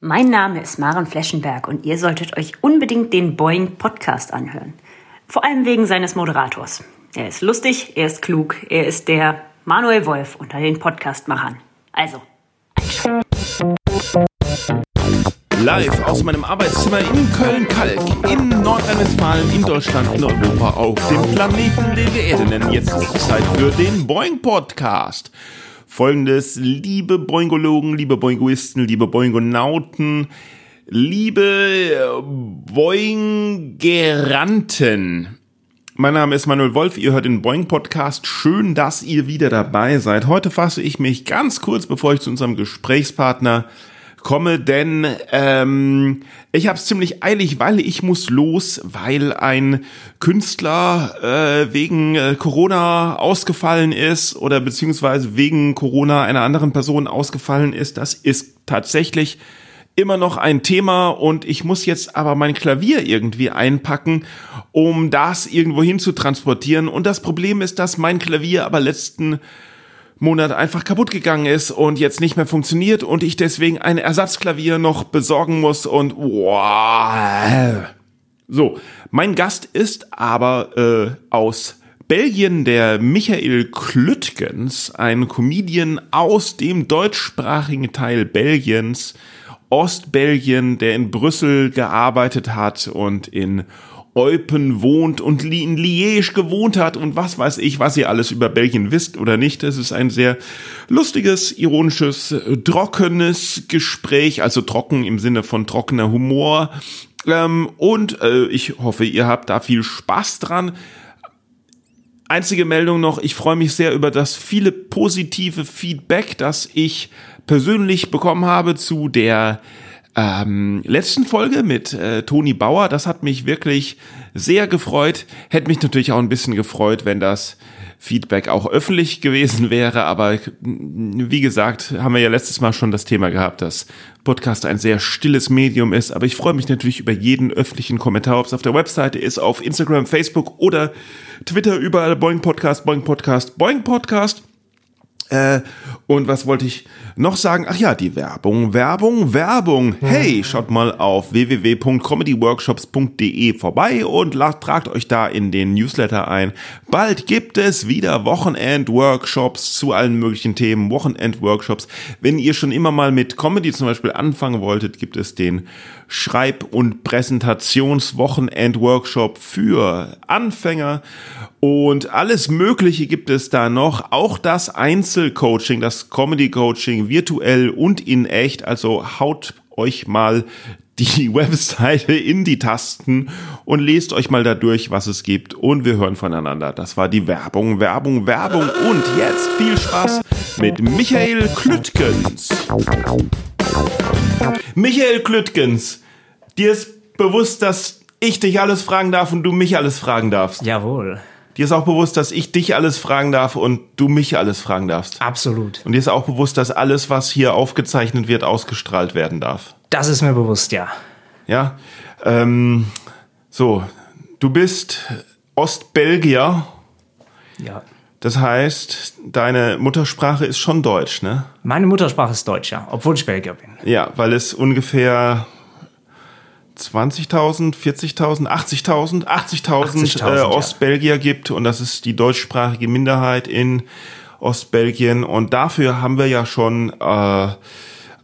Mein Name ist Maren Fleschenberg und ihr solltet euch unbedingt den Boeing Podcast anhören. Vor allem wegen seines Moderators. Er ist lustig, er ist klug, er ist der Manuel Wolf unter den Podcastmachern. Also, Live aus meinem Arbeitszimmer in Köln-Kalk, in Nordrhein-Westfalen, in Deutschland, in Europa, auf dem Planeten, den wir Erde nennen. Jetzt ist es Zeit für den Boeing Podcast. Folgendes, liebe Boingologen, liebe Boingoisten, liebe Boingonauten, liebe Boingeranten. Mein Name ist Manuel Wolf, ihr hört den Boing Podcast. Schön, dass ihr wieder dabei seid. Heute fasse ich mich ganz kurz, bevor ich zu unserem Gesprächspartner komme, denn ähm, ich habe es ziemlich eilig, weil ich muss los, weil ein Künstler äh, wegen äh, Corona ausgefallen ist oder beziehungsweise wegen Corona einer anderen Person ausgefallen ist. Das ist tatsächlich immer noch ein Thema und ich muss jetzt aber mein Klavier irgendwie einpacken, um das irgendwo hin zu transportieren. Und das Problem ist, dass mein Klavier aber letzten Monat einfach kaputt gegangen ist und jetzt nicht mehr funktioniert und ich deswegen ein Ersatzklavier noch besorgen muss und wow. So, mein Gast ist aber äh, aus Belgien der Michael Klüttgens, ein Comedian aus dem deutschsprachigen Teil Belgiens, Ostbelgien, der in Brüssel gearbeitet hat und in Eupen wohnt und in Liège gewohnt hat und was weiß ich, was ihr alles über Belgien wisst oder nicht. Es ist ein sehr lustiges, ironisches, trockenes Gespräch, also trocken im Sinne von trockener Humor. Ähm, und äh, ich hoffe, ihr habt da viel Spaß dran. Einzige Meldung noch, ich freue mich sehr über das viele positive Feedback, das ich persönlich bekommen habe zu der ähm, letzten Folge mit äh, Toni Bauer. Das hat mich wirklich sehr gefreut. Hätte mich natürlich auch ein bisschen gefreut, wenn das Feedback auch öffentlich gewesen wäre. Aber wie gesagt, haben wir ja letztes Mal schon das Thema gehabt, dass Podcast ein sehr stilles Medium ist. Aber ich freue mich natürlich über jeden öffentlichen Kommentar, ob es auf der Webseite ist, auf Instagram, Facebook oder Twitter, überall Boing Podcast, Boing Podcast, Boing Podcast. Äh, und was wollte ich noch sagen? Ach ja, die Werbung, Werbung, Werbung. Hey, schaut mal auf www.comedyworkshops.de vorbei und tragt euch da in den Newsletter ein. Bald gibt es wieder Wochenend-Workshops zu allen möglichen Themen, Wochenend-Workshops. Wenn ihr schon immer mal mit Comedy zum Beispiel anfangen wolltet, gibt es den Schreib- und Präsentationswochenend-Workshop für Anfänger und alles Mögliche gibt es da noch. Auch das Einzelcoaching, das Comedy-Coaching virtuell und in echt. Also haut euch mal die Webseite in die Tasten und lest euch mal da durch, was es gibt. Und wir hören voneinander. Das war die Werbung, Werbung, Werbung. Und jetzt viel Spaß mit Michael Klüttgens. Michael Klüttgens, dir ist bewusst, dass ich dich alles fragen darf und du mich alles fragen darfst. Jawohl. Dir ist auch bewusst, dass ich dich alles fragen darf und du mich alles fragen darfst. Absolut. Und dir ist auch bewusst, dass alles, was hier aufgezeichnet wird, ausgestrahlt werden darf. Das ist mir bewusst, ja. Ja. Ähm, so, du bist Ostbelgier. Ja. Das heißt, deine Muttersprache ist schon Deutsch, ne? Meine Muttersprache ist Deutsch, ja, obwohl ich Belgier bin. Ja, weil es ungefähr 20.000, 40.000, 80.000, 80.000 äh, Ostbelgier ja. gibt und das ist die deutschsprachige Minderheit in Ostbelgien und dafür haben wir ja schon äh,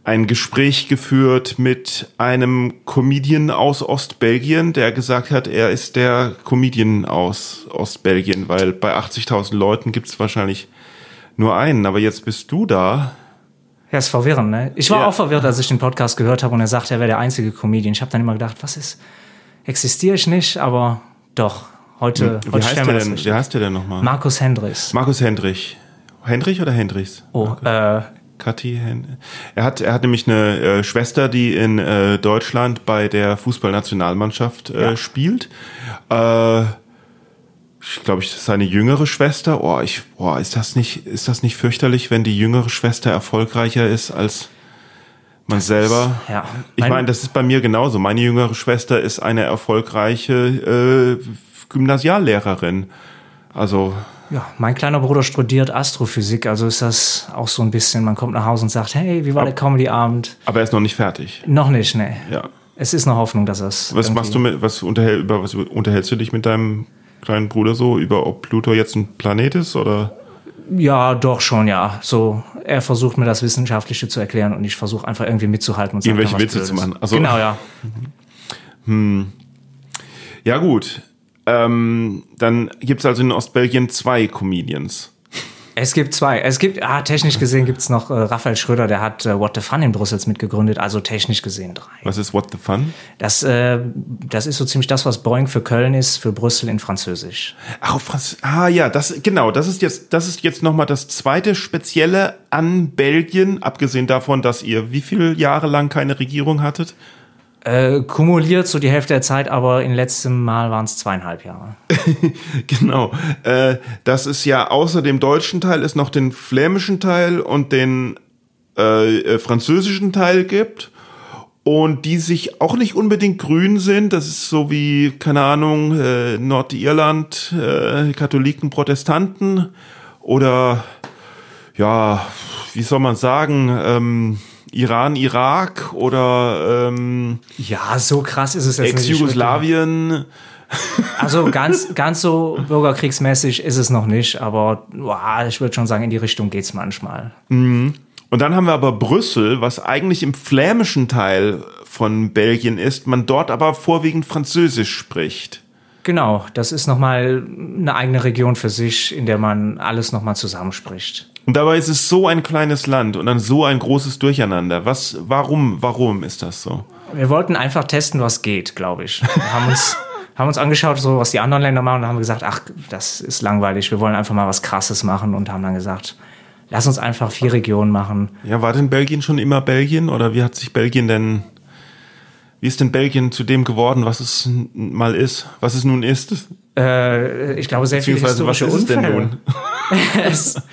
ein Gespräch geführt mit einem Comedian aus Ostbelgien, der gesagt hat, er ist der Comedian aus Ostbelgien, weil bei 80.000 Leuten gibt es wahrscheinlich nur einen, aber jetzt bist du da ja, ist verwirrend, ne? Ich war ja. auch verwirrt, als ich den Podcast gehört habe und er sagte, er wäre der einzige Comedian. Ich habe dann immer gedacht, was ist, existiere ich nicht, aber doch. Heute, wie, heute heißt der denn, Wie heißt der denn nochmal? Markus Hendrichs. Markus Hendrich. Hendrich oder Hendrichs? Oh, äh, Kathi Er hat, er hat nämlich eine äh, Schwester, die in äh, Deutschland bei der Fußballnationalmannschaft äh, ja. spielt. Äh, ich glaube, ich seine jüngere Schwester. Oh, ich, boah, ist das nicht, ist das nicht fürchterlich, wenn die jüngere Schwester erfolgreicher ist als man das selber? Ist, ja. Ich meine, das ist bei mir genauso. Meine jüngere Schwester ist eine erfolgreiche äh, Gymnasiallehrerin. Also Ja, mein kleiner Bruder studiert Astrophysik, also ist das auch so ein bisschen, man kommt nach Hause und sagt, hey, wie war der Comedy-Abend? Aber er ist noch nicht fertig. Noch nicht, ne. Ja. Es ist eine Hoffnung, dass es. Was machst du mit, was, unterhält, über was unterhältst du dich mit deinem kleinen Bruder so? Über ob Pluto jetzt ein Planet ist oder? Ja, doch schon, ja. So, er versucht mir das Wissenschaftliche zu erklären und ich versuche einfach irgendwie mitzuhalten und sagen, Irgendwelche Witze Blödes. zu machen. Also, genau, ja. Hm. Ja, gut. Ähm, dann gibt es also in Ostbelgien zwei Comedians. Es gibt zwei. Es gibt, ah, technisch gesehen gibt es noch äh, Raphael Schröder, der hat äh, What the Fun in Brüssels mitgegründet, also technisch gesehen drei. Was ist What the Fun? Das, äh, das ist so ziemlich das, was Boeing für Köln ist, für Brüssel in Französisch. Ach, Franz ah ja, das genau, das ist jetzt, das ist jetzt nochmal das zweite Spezielle an Belgien, abgesehen davon, dass ihr wie viele Jahre lang keine Regierung hattet? Äh, kumuliert so die Hälfte der Zeit, aber in letztem Mal waren es zweieinhalb Jahre. genau. Äh, das ist ja außer dem deutschen Teil es noch den flämischen Teil und den äh, äh, französischen Teil gibt. Und die sich auch nicht unbedingt grün sind. Das ist so wie, keine Ahnung, äh, Nordirland, äh, Katholiken, Protestanten oder ja, wie soll man sagen, ähm, Iran, Irak oder ähm, ja, so krass ist es jetzt Ex-Jugoslawien. Also ganz, ganz so bürgerkriegsmäßig ist es noch nicht, aber boah, ich würde schon sagen, in die Richtung geht es manchmal. Mhm. Und dann haben wir aber Brüssel, was eigentlich im flämischen Teil von Belgien ist, man dort aber vorwiegend Französisch spricht. Genau, das ist nochmal eine eigene Region für sich, in der man alles nochmal zusammenspricht. Und dabei ist es so ein kleines Land und dann so ein großes Durcheinander. Was, warum, warum ist das so? Wir wollten einfach testen, was geht, glaube ich. Wir haben uns, haben uns angeschaut, so was die anderen Länder machen und haben gesagt, ach, das ist langweilig. Wir wollen einfach mal was Krasses machen und haben dann gesagt, lass uns einfach vier Regionen machen. Ja, war denn Belgien schon immer Belgien oder wie hat sich Belgien denn, wie ist denn Belgien zu dem geworden, was es mal ist, was es nun ist? Äh, ich glaube, sehr viele historische was ist Unfälle. denn nun?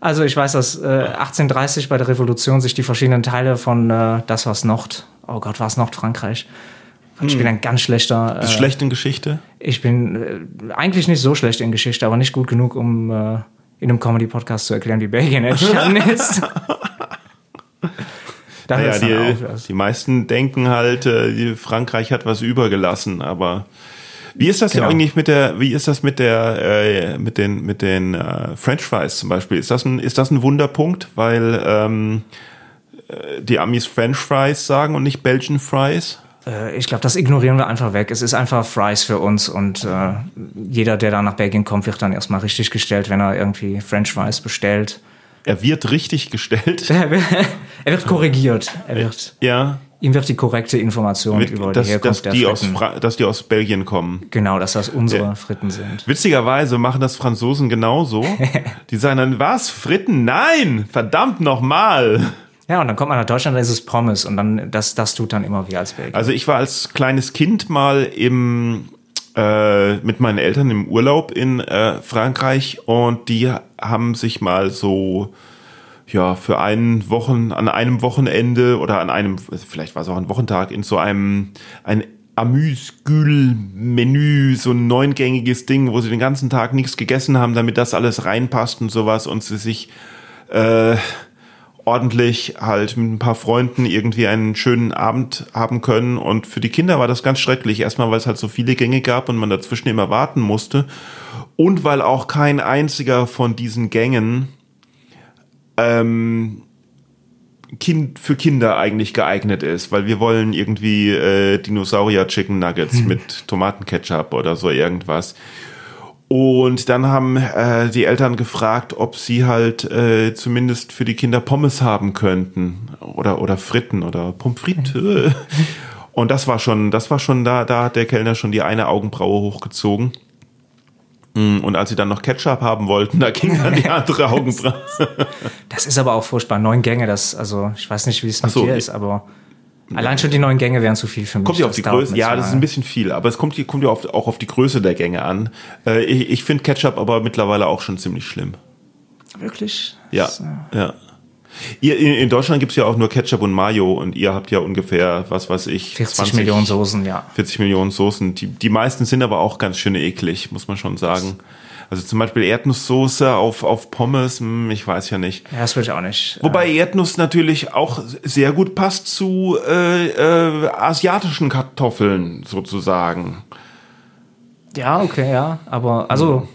Also ich weiß, dass äh, 1830 bei der Revolution sich die verschiedenen Teile von äh, das was Nord, oh Gott, war es Nordfrankreich. Ich hm. bin ein ganz schlechter. Bist äh, schlecht in Geschichte? Ich bin äh, eigentlich nicht so schlecht in Geschichte, aber nicht gut genug, um äh, in einem Comedy-Podcast zu erklären, wie Belgien entstanden ist. Naja, die, die meisten denken halt, äh, Frankreich hat was übergelassen, aber wie ist das genau. eigentlich mit der, wie ist das mit der, äh, mit den, mit den äh, French Fries zum Beispiel? Ist das ein, ist das ein Wunderpunkt, weil ähm, äh, die Amis French Fries sagen und nicht Belgian Fries? Äh, ich glaube, das ignorieren wir einfach weg. Es ist einfach Fries für uns und äh, jeder, der da nach Belgien kommt, wird dann erstmal richtig gestellt, wenn er irgendwie French Fries bestellt. Er wird richtig gestellt. er wird korrigiert. Er wird. Ja ihm wird die korrekte Information Mit, über dass, die Herkunft dass die Aus dass die aus Belgien kommen. Genau, dass das unsere ja. Fritten sind. Witzigerweise machen das Franzosen genauso. die sagen dann, was, Fritten? Nein! Verdammt nochmal! Ja, und dann kommt man nach Deutschland, dann ist es Pommes und dann, das, das tut dann immer wie als Belgier. Also ich war als kleines Kind mal im, äh, mit meinen Eltern im Urlaub in äh, Frankreich und die haben sich mal so ja, für einen Wochen, an einem Wochenende oder an einem, vielleicht war es auch ein Wochentag, in so einem, ein Amüsgül-Menü, so ein neungängiges Ding, wo sie den ganzen Tag nichts gegessen haben, damit das alles reinpasst und sowas und sie sich äh, ordentlich halt mit ein paar Freunden irgendwie einen schönen Abend haben können. Und für die Kinder war das ganz schrecklich. Erstmal, weil es halt so viele Gänge gab und man dazwischen immer warten musste. Und weil auch kein einziger von diesen Gängen ähm, kind, für Kinder eigentlich geeignet ist, weil wir wollen irgendwie äh, Dinosaurier Chicken Nuggets hm. mit Tomatenketchup oder so irgendwas. Und dann haben äh, die Eltern gefragt, ob sie halt äh, zumindest für die Kinder Pommes haben könnten oder oder Fritten oder Pommes frites. Hm. Und das war schon, das war schon da, da hat der Kellner schon die eine Augenbraue hochgezogen. Mm, und als sie dann noch Ketchup haben wollten, da ging dann die andere Augenbraue. Das ist aber auch furchtbar. Neun Gänge, das, also ich weiß nicht, wie es mit so, dir ist, aber allein schon die neun Gänge wären zu viel für mich. Kommt ja auf die Größe. Ja, das ist ein bisschen viel, aber es kommt, kommt ja auch auf die Größe der Gänge an. Äh, ich, ich finde Ketchup aber mittlerweile auch schon ziemlich schlimm. Wirklich? Ja, das, ja. Ihr, in Deutschland gibt's ja auch nur Ketchup und Mayo und ihr habt ja ungefähr, was weiß ich, 40 20, Millionen Soßen, ja. 40 Millionen Soßen. Die, die meisten sind aber auch ganz schön eklig, muss man schon sagen. Also zum Beispiel Erdnusssoße auf, auf Pommes, hm, ich weiß ja nicht. Ja, das würde ich auch nicht. Wobei Erdnuss natürlich auch sehr gut passt zu äh, äh, asiatischen Kartoffeln sozusagen. Ja, okay, ja. Aber also,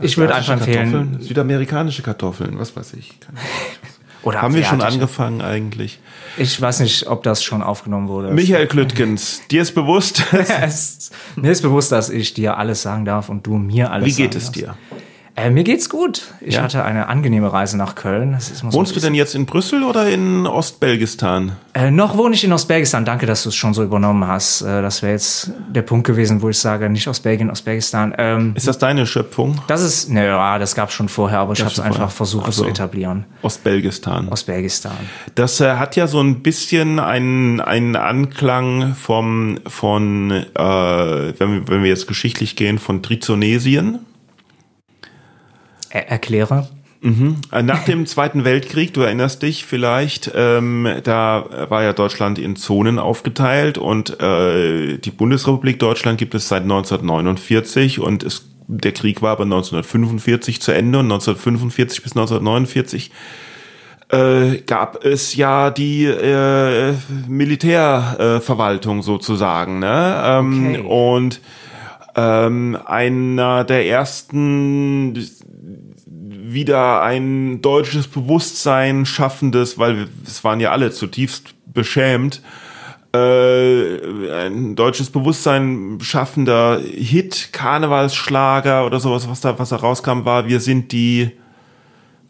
ich würde einfach empfehlen. Südamerikanische Kartoffeln, was weiß ich. Oder Haben wir schon angefangen eigentlich? Ich weiß nicht, ob das schon aufgenommen wurde. Michael Klüttgens, dir ist bewusst, mir ist bewusst, dass ich dir alles sagen darf und du mir alles wie geht es dir? Äh, mir geht's gut. Ich Ja? hatte eine angenehme Reise nach Köln. Wohnst du denn jetzt in Brüssel oder in Ostbelgistan? Äh, noch wohne ich in Ostbelgistan. Danke, dass du es schon so übernommen hast. Äh, das wäre jetzt der Punkt gewesen, wo ich sage, nicht Ostbelgien, Ostbelgistan. Ähm, Ist das deine Schöpfung? das ist, naja, das gab es schon vorher, aber ich habe es einfach versucht Ach so. zu etablieren. Ostbelgistan. Ostbelgistan. Das äh, hat ja so ein bisschen einen, einen Anklang vom, von, äh, wenn, wir, wenn wir jetzt geschichtlich gehen, von Trizonesien. Er erkläre. Äh, Nach dem Zweiten Weltkrieg, du erinnerst dich vielleicht, ähm, da war ja Deutschland in Zonen aufgeteilt und äh, die Bundesrepublik Deutschland gibt es seit 1949 und es, der Krieg war aber 1945 zu Ende und 1945 bis 1949 äh, gab es ja die äh, Militärverwaltung Verwaltung sozusagen. Ne? Ähm, Okay. Und ähm, einer der ersten wieder ein deutsches Bewusstsein schaffendes, weil wir- es waren ja alle zutiefst beschämt, äh, ein deutsches Bewusstsein schaffender Hit, Karnevalsschlager oder sowas, was da, was da rauskam, war, wir sind die,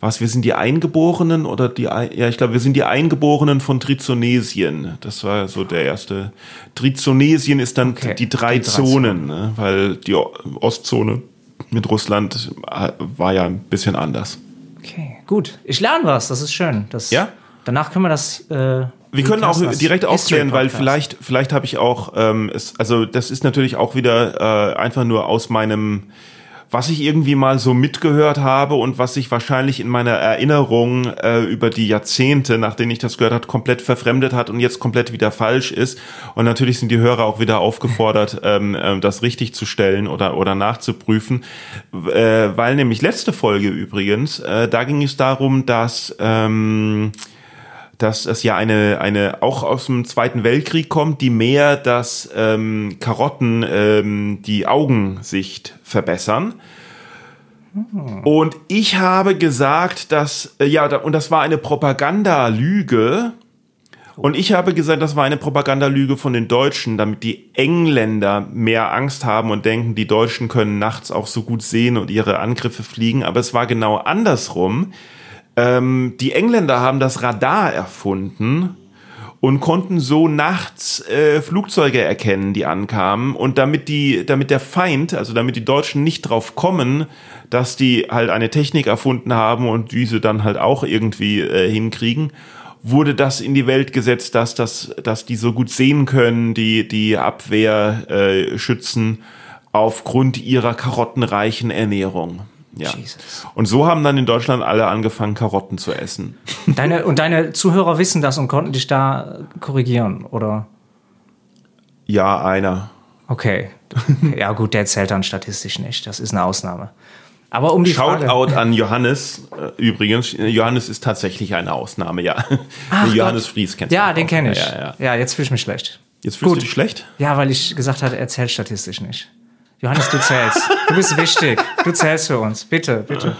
was, wir sind die Eingeborenen oder die, ja, ich glaube, wir sind die Eingeborenen von Trizonesien. Das war so der erste. Trizonesien ist dann Okay, die drei die drei Zonen, ne? weil die Ostzone mit Russland äh, war ja ein bisschen anders. Okay, gut. Ich lerne was, das ist schön. Das, Ja? Danach können wir das. Äh, Wir können auch direkt aufklären, weil vielleicht, vielleicht habe ich auch, ähm, es, also das ist natürlich auch wieder äh, einfach nur aus meinem, was ich irgendwie mal so mitgehört habe und was sich wahrscheinlich in meiner Erinnerung äh, über die Jahrzehnte, nachdem ich das gehört habe, komplett verfremdet hat und jetzt komplett wieder falsch ist. Und natürlich sind die Hörer auch wieder aufgefordert, ähm, ähm, das richtig zu stellen oder, oder nachzuprüfen. Äh, weil nämlich letzte Folge übrigens, äh, da ging es darum, dass ähm, dass es ja eine, eine auch aus dem Zweiten Weltkrieg kommt, die mehr, dass ähm, Karotten ähm, die Augensicht verbessern. Und ich habe gesagt, dass, äh, ja, und das war eine Propagandalüge. Und ich habe gesagt, das war eine Propagandalüge von den Deutschen, damit die Engländer mehr Angst haben und denken, die Deutschen können nachts auch so gut sehen und ihre Angriffe fliegen. Aber es war genau andersrum. Ähm, die Engländer haben das Radar erfunden und konnten so nachts äh, Flugzeuge erkennen, die ankamen. Und damit die, damit der Feind, also damit die Deutschen nicht drauf kommen, dass die halt eine Technik erfunden haben und diese dann halt auch irgendwie äh, hinkriegen, wurde das in die Welt gesetzt, dass das, dass die so gut sehen können, die die Abwehr äh, schützen aufgrund ihrer karottenreichen Ernährung. Ja. Jesus. Und so haben dann in Deutschland alle angefangen, Karotten zu essen. Deine, und deine Zuhörer wissen das und konnten dich da korrigieren, oder? Ja, einer. Okay. Ja, gut, der zählt dann statistisch nicht. Das ist eine Ausnahme. Aber um die Frage. Shoutout an Johannes. Äh, Übrigens, Johannes ist tatsächlich eine Ausnahme, ja. Ach Johannes Gott. Fries kennst du Ja, den kenne ich. Ja, ja, ja. ja, jetzt fühle ich mich schlecht. Jetzt fühlst Gut. du dich schlecht? Ja, weil ich gesagt hatte, er zählt statistisch nicht. Johannes, du zählst. Du bist wichtig. Du zählst für uns. Bitte, bitte.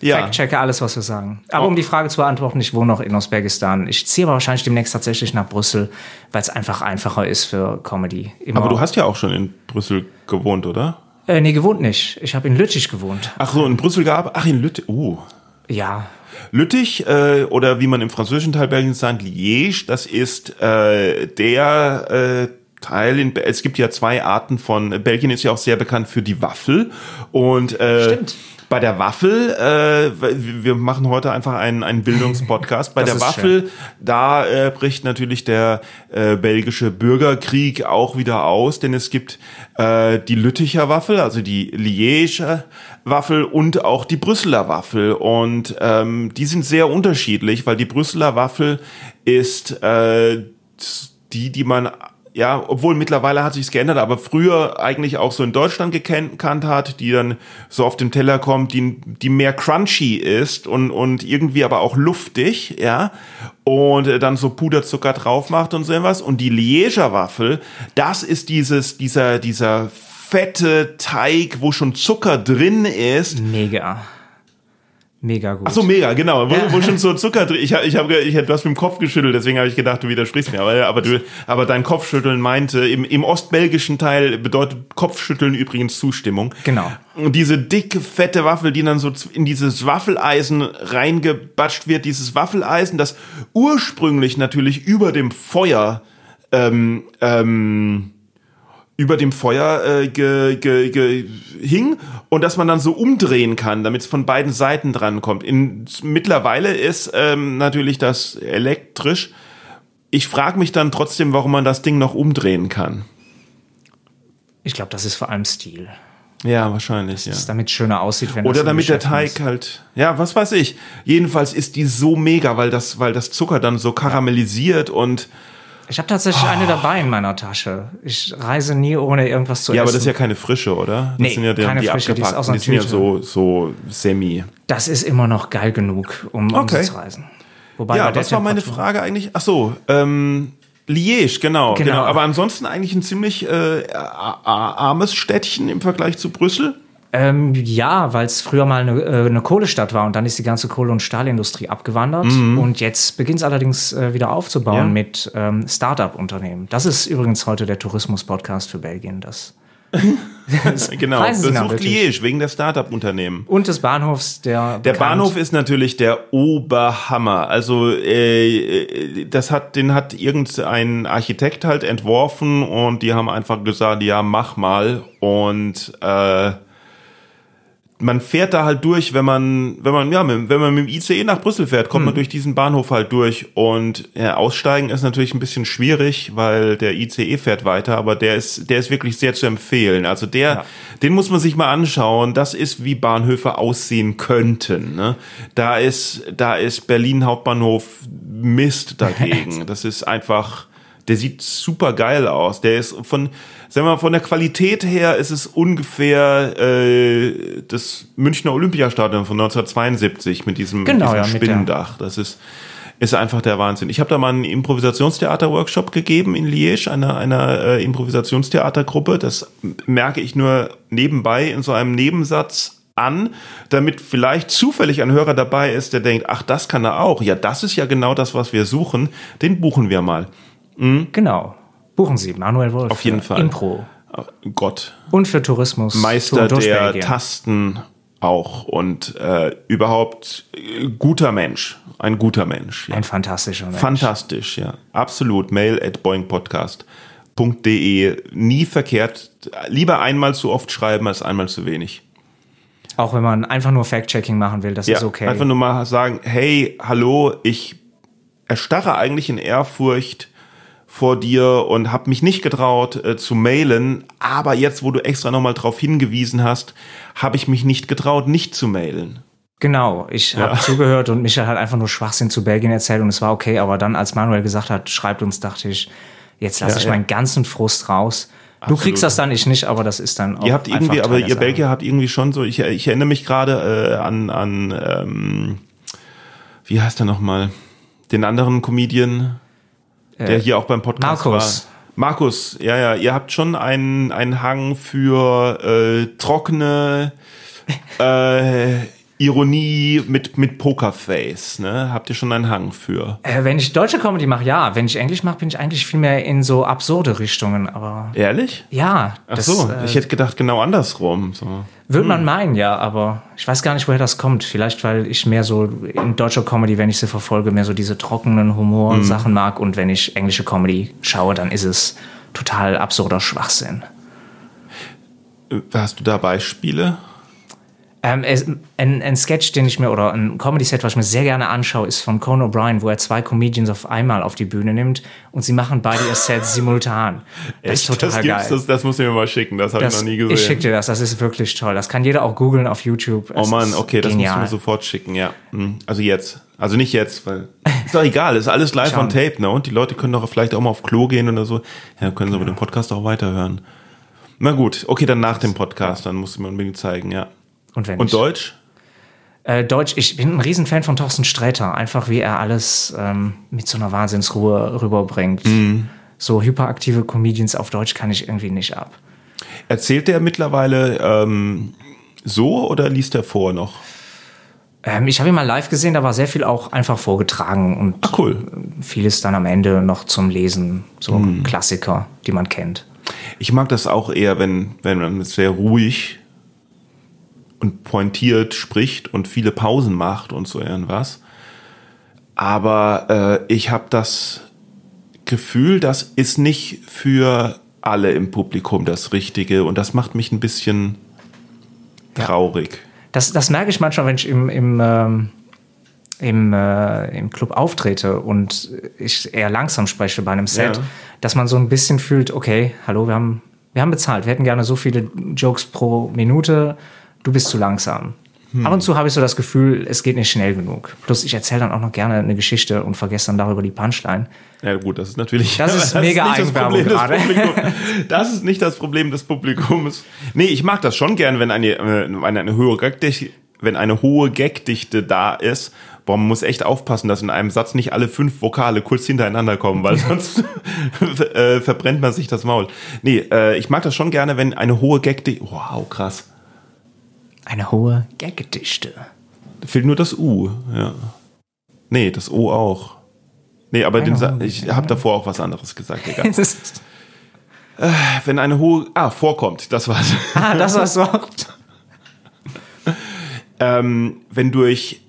Ja. Fact-checke alles, was wir sagen. Aber um die Frage zu beantworten, ich wohne noch in Ostbekistan. Ich ziehe aber wahrscheinlich demnächst tatsächlich nach Brüssel, weil es einfach einfacher ist für Comedy. Immer. Aber du hast ja auch schon in Brüssel gewohnt, oder? Äh, nee, gewohnt nicht. Ich habe in Lüttich gewohnt. Ach so, in Brüssel gab, ach in Lüttich, oh. Ja. Lüttich, äh, oder wie man im französischen Teil Belgiens sagt, Liège, das ist äh, der äh, Teil, in, es gibt ja zwei Arten von, Belgien ist ja auch sehr bekannt für die Waffel und äh, Stimmt. bei der Waffel, äh, wir machen heute einfach einen, einen Bildungspodcast, bei Das der Waffel, da äh, bricht natürlich der äh, belgische Bürgerkrieg auch wieder aus, denn es gibt äh, die Lütticher Waffel, also die Liège Waffel und auch die Brüsseler Waffel. Und ähm, die sind sehr unterschiedlich, weil die Brüsseler Waffel ist äh, die, die man ja, obwohl mittlerweile hat sich's geändert, aber früher eigentlich auch so in Deutschland gekannt hat, die dann so auf dem Teller kommt, die, die mehr crunchy ist und, und irgendwie aber auch luftig, ja, und dann so Puderzucker drauf macht und so etwas. Und die Lieger Waffel, das ist dieses, dieser, dieser fette Teig, wo schon Zucker drin ist. Mega. Mega gut. Ach so, mega, genau. Wo, Ja. wo schon so Zucker drin. Ich, ich habe, ich, du hast mit dem Kopf geschüttelt, deswegen habe ich gedacht, du widersprichst mir. Aber, aber, du, aber dein Kopfschütteln meinte, im, im ostbelgischen Teil bedeutet Kopfschütteln übrigens Zustimmung. Genau. Und diese dicke, fette Waffel, die dann so in dieses Waffeleisen reingebatscht wird, dieses Waffeleisen, das ursprünglich natürlich über dem Feuer, ähm, ähm, über dem Feuer äh, ge, ge, ge, hing und dass man dann so umdrehen kann, damit es von beiden Seiten dran kommt. In, mittlerweile ist ähm, natürlich das elektrisch. Ich frage mich dann trotzdem, warum man das Ding noch umdrehen kann. Ich glaube, das ist vor allem Stil. Ja, wahrscheinlich, ja. Dass damit schöner aussieht, wenn Oder das damit der Teig ist. halt, ja, was weiß ich. Jedenfalls ist die so mega, weil das, weil das Zucker dann so karamellisiert und Ich habe tatsächlich eine dabei in meiner Tasche. Ich reise nie ohne irgendwas zu ja, essen. aber das ist ja keine frische, oder? Das Nee, sind ja die, keine die frische, die ist aus die sind ja so, so semi. das ist immer noch geil genug, um Okay. umzureisen. Wobei Ja, was war meine Frage eigentlich? Ach so, ähm, Liège, genau, genau, Genau. Aber ansonsten eigentlich ein ziemlich äh, armes Städtchen im Vergleich zu Brüssel. Ähm, ja, weil es früher mal eine, äh, eine Kohlestadt war und dann ist die ganze Kohle- und Stahlindustrie abgewandert. Und jetzt beginnt es allerdings äh, wieder aufzubauen Mhm. Ja. mit ähm, Start-up-Unternehmen. Das ist übrigens heute der Tourismus-Podcast für Belgien. Das, Genau, besucht. Liège wegen der Startup-Unternehmen. und des Bahnhofs, der. Der Bahnhof ist natürlich der Oberhammer. Also äh, äh, das hat, den hat irgendein Architekt halt entworfen und die haben einfach gesagt, ja mach mal und äh, man fährt da halt durch, wenn man, wenn man, ja, mit- wenn man mit dem ICE nach Brüssel fährt, kommt man durch diesen Bahnhof halt durch. Und ja, aussteigen ist natürlich ein bisschen schwierig, weil der ICE fährt weiter, aber der ist, der ist wirklich sehr zu empfehlen. Also der, Ja. den muss man sich mal anschauen. Das ist, wie Bahnhöfe aussehen könnten. Ne? Da ist, da ist Berlin Hauptbahnhof Mist dagegen. Das ist einfach, der sieht super geil aus. Der ist von, sagen wir mal, von der Qualität her ist es ungefähr äh, das Münchner Olympiastadion von 1972 mit diesem, Genau, diesem ja, Spinnendach. Das ist ist einfach der Wahnsinn. Ich habe da mal einen Improvisationstheater-Workshop gegeben in Liège, einer, einer äh, Improvisationstheatergruppe. Das merke ich nur nebenbei in so einem Nebensatz an, damit vielleicht zufällig ein Hörer dabei ist, der denkt, ach, das kann er auch. Ja, das ist ja genau das, was wir suchen. Den buchen wir mal. Genau. Buchen Sie, Manuel Wolf. Auf jeden Fall. Impro. Gott, Und für Tourismus. Meister Tour der. Tasten auch und äh, überhaupt äh, guter Mensch. Ein guter Mensch. Ja. Ein fantastischer Mensch. Fantastisch, ja. Absolut. Mail at boingpodcast.de. Nie verkehrt. Lieber einmal zu oft schreiben als einmal zu wenig. Auch wenn man einfach nur Fact-Checking machen will, das Ja, ist okay. einfach nur mal sagen, hey, hallo, ich erstarre eigentlich in Ehrfurcht vor dir und habe mich nicht getraut äh, zu mailen, aber jetzt, wo du extra nochmal drauf hingewiesen hast, habe ich mich nicht getraut, nicht zu mailen. Genau, ich habe zugehört und Michael hat einfach nur Schwachsinn zu Belgien erzählt und es war okay, aber dann, als Manuel gesagt hat, schreibt uns, dachte ich, jetzt lasse Ja, ich ja. meinen ganzen Frust raus. Du kriegst das dann, ich nicht, aber das ist dann auch Ihr habt irgendwie, aber ihr. Belgier habt irgendwie schon so, ich, ich erinnere mich gerade äh, an, an ähm, wie heißt er nochmal? Den anderen Comedian, der hier auch beim Podcast Äh, Markus. war. Markus, ja, ja, ihr habt schon einen, einen Hang für äh, trockene äh, Ironie mit, mit Pokerface, ne? Habt ihr schon einen Hang für? Äh, wenn ich deutsche Comedy mache, ja. Wenn ich Englisch mache, bin ich eigentlich viel mehr in so absurde Richtungen, aber Ehrlich? ja. Ach das, so, äh, ich hätte gedacht genau andersrum. So. Würde man meinen, ja, aber ich weiß gar nicht, woher das kommt. Vielleicht, weil ich mehr so in deutscher Comedy, wenn ich sie verfolge, mehr so diese trockenen Humor-Sachen mag und wenn ich englische Comedy schaue, dann ist es total absurder Schwachsinn. Äh, Hast du da Beispiele? Ähm, es, ein, ein Sketch, den ich mir, oder ein Comedy-Set, was ich mir sehr gerne anschaue, ist von Conan O'Brien, wo er zwei Comedians auf einmal auf die Bühne nimmt und sie machen beide ihr Set simultan. Das ist total das geil. das, das musst du mir mal schicken, das habe ich noch nie gesehen. Ich schicke dir das, das ist wirklich toll. Das kann jeder auch googeln auf YouTube. Oh Es Mann, ist okay, das genial. musst du mir sofort schicken, ja. Hm, Also jetzt. Also nicht jetzt, weil. Ist doch egal, ist alles live on tape, ne? Und die Leute können doch vielleicht auch mal auf Klo gehen oder so. Ja, können sie aber den Podcast auch weiterhören. Na gut, okay, dann nach dem Podcast, dann musst du mir unbedingt zeigen, ja. Und wenn Und ich, Deutsch? Äh, Deutsch, ich bin ein Riesenfan von Thorsten Sträter. Einfach wie er alles ähm, mit so einer Wahnsinnsruhe rüberbringt. Mhm. So hyperaktive Comedians auf Deutsch kann ich irgendwie nicht ab. Erzählt der mittlerweile ähm, so oder liest er vor noch? Ähm, ich habe ihn mal live gesehen, da war sehr viel auch einfach vorgetragen und Ach cool. vieles dann am Ende noch zum Lesen. So Mhm. Klassiker, die man kennt. Ich mag das auch eher, wenn, wenn man sehr ruhig und pointiert spricht und viele Pausen macht und so irgendwas. Aber äh, ich habe das Gefühl, das ist nicht für alle im Publikum das Richtige und das macht mich ein bisschen traurig. Das, das merke ich manchmal, wenn ich im, im, ähm, im, äh, im Club auftrete und ich eher langsam spreche bei einem Set, Ja. dass man so ein bisschen fühlt, okay, hallo, wir haben, wir haben bezahlt, wir hätten gerne so viele Jokes pro Minute, du bist zu langsam. Hm. Ab und zu habe ich so das Gefühl, es geht nicht schnell genug. Plus ich erzähle dann auch noch gerne eine Geschichte und vergesse dann darüber die Punchline. Ja gut, das ist natürlich Das ist mega nicht das Eigenwerbung Problem des gerade. Publikums. Das ist nicht das Problem des Publikums. Nee, ich mag das schon gern, wenn eine, äh, wenn eine hohe Gagdichte, wenn eine hohe Gagdichte da ist. Boah, man muss echt aufpassen, dass in einem Satz nicht alle fünf Vokale kurz hintereinander kommen, weil sonst äh, verbrennt man sich das Maul. Nee, äh, ich mag das schon gerne, wenn eine hohe Gagdichte, wow, krass. Eine hohe Gaggedichte. Da fehlt nur das U, ja. Nee, das O auch. Nee, aber ich habe davor auch was anderes gesagt, egal. Ist, Wenn eine hohe, ah, vorkommt, das war's. ah, das war so. ähm, wenn durch,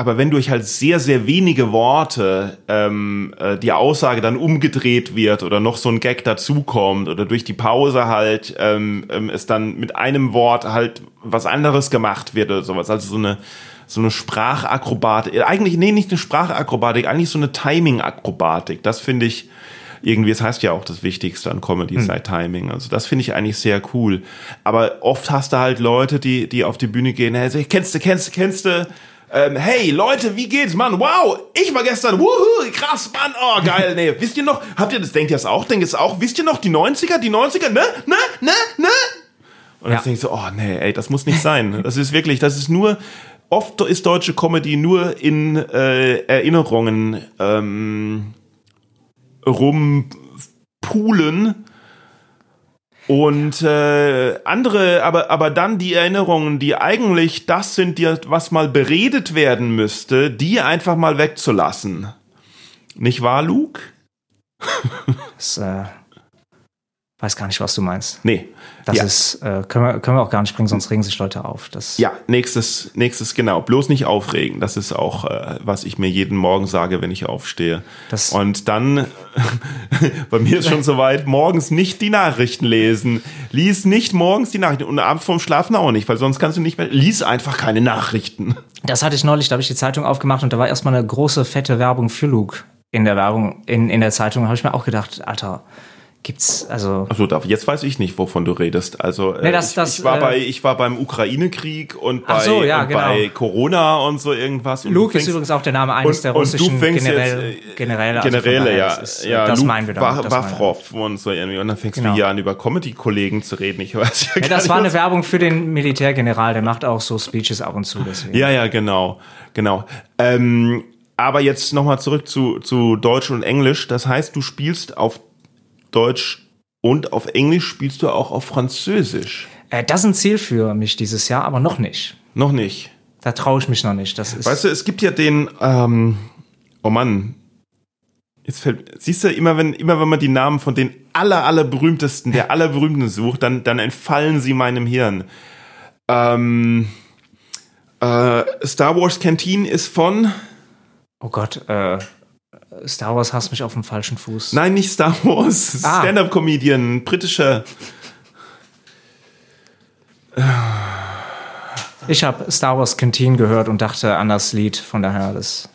aber wenn durch halt sehr, sehr wenige Worte ähm, äh, die Aussage dann umgedreht wird oder noch so ein Gag dazukommt oder durch die Pause halt ähm, ähm, es dann mit einem Wort halt was anderes gemacht wird oder sowas, also so eine so eine Sprachakrobatik, äh, eigentlich, nee, nicht eine Sprachakrobatik, eigentlich so eine Timing-Akrobatik. Das finde ich irgendwie, es heißt ja auch das Wichtigste an Comedy sei Timing. Also das finde ich eigentlich sehr cool. Aber oft hast du halt Leute, die, die auf die Bühne gehen, hey, kennst du, kennst du, kennst du, ähm, hey Leute, wie geht's, Mann? Wow, ich war gestern, wuhu, krass, Mann, oh geil, nee, wisst ihr noch, habt ihr das, denkt ihr das auch, denkt ihr es auch, wisst ihr noch, die 90er, die 90er, ne, ne, ne, ne? Und Ja. dann denke ich so, oh nee, ey, das muss nicht sein. Das ist wirklich, das ist nur, oft ist deutsche Comedy nur in äh, Erinnerungen ähm, rumpulen und äh, andere, aber, aber dann die Erinnerungen, die eigentlich das sind, die, was mal beredet werden müsste, die einfach mal wegzulassen. Nicht wahr, Luke? Das, äh, weiß gar nicht, was du meinst. Nee. Das ja. ist, äh, können, wir, können wir auch gar nicht bringen, sonst regen sich Leute auf. Das, Ja, nächstes, nächstes, genau. Bloß nicht aufregen. Das ist auch, äh, was ich mir jeden Morgen sage, wenn ich aufstehe. Das- Und dann, bei mir ist schon soweit, morgens nicht die Nachrichten lesen. Lies nicht morgens die Nachrichten und abends vorm Schlafen auch nicht, weil sonst kannst du nicht mehr, lies einfach keine Nachrichten. Das hatte ich neulich, da habe ich die Zeitung aufgemacht und da war erstmal eine große, fette Werbung für Luke in der Werbung, in, in der Zeitung. Da habe ich mir auch gedacht, Alter, gibt's, also. Achso, jetzt weiß ich nicht, wovon du redest. Also Nee, das- ich, das, ich, war äh, bei, ich war beim Ukraine-Krieg und bei, so, ja, und genau. bei Corona und so irgendwas. Und Luke ist fängst- übrigens auch der Name eines und, der und russischen du fängst Generäle. jetzt, äh, Generäle, also Generäle, ja, das ist, äh, ja, das Luke meinen wir wir. Wafrow und so irgendwie. Und dann fängst Genau. du hier an, über Comedy-Kollegen zu reden. Ich weiß ja, Ja, gar das war eine Werbung für den Militärgeneral, der macht auch so Speeches ab und zu. Deswegen. Ja, ja, genau, genau. Ähm, aber jetzt nochmal zurück zu, zu Deutsch und Englisch. Das heißt, du spielst auf Deutsch und auf Englisch spielst du auch auf Französisch. Äh, das ist ein Ziel für mich dieses Jahr, aber noch nicht. Noch nicht. Da traue ich mich noch nicht. Das ist, Weißt du, es gibt ja den, ähm, oh Mann, jetzt fällt, siehst du, immer wenn, immer wenn man die Namen von den aller, aller berühmtesten, der allerberühmtesten sucht, dann, dann entfallen sie meinem Hirn. Ähm, äh, Star Wars Canteen ist von, oh Gott, äh, Star Wars hasst mich auf dem falschen Fuß. nein, nicht Star Wars, Ah. Stand-Up-Comedian, britischer. Ich habe Star Wars Canteen gehört und dachte an das Lied, von daher das.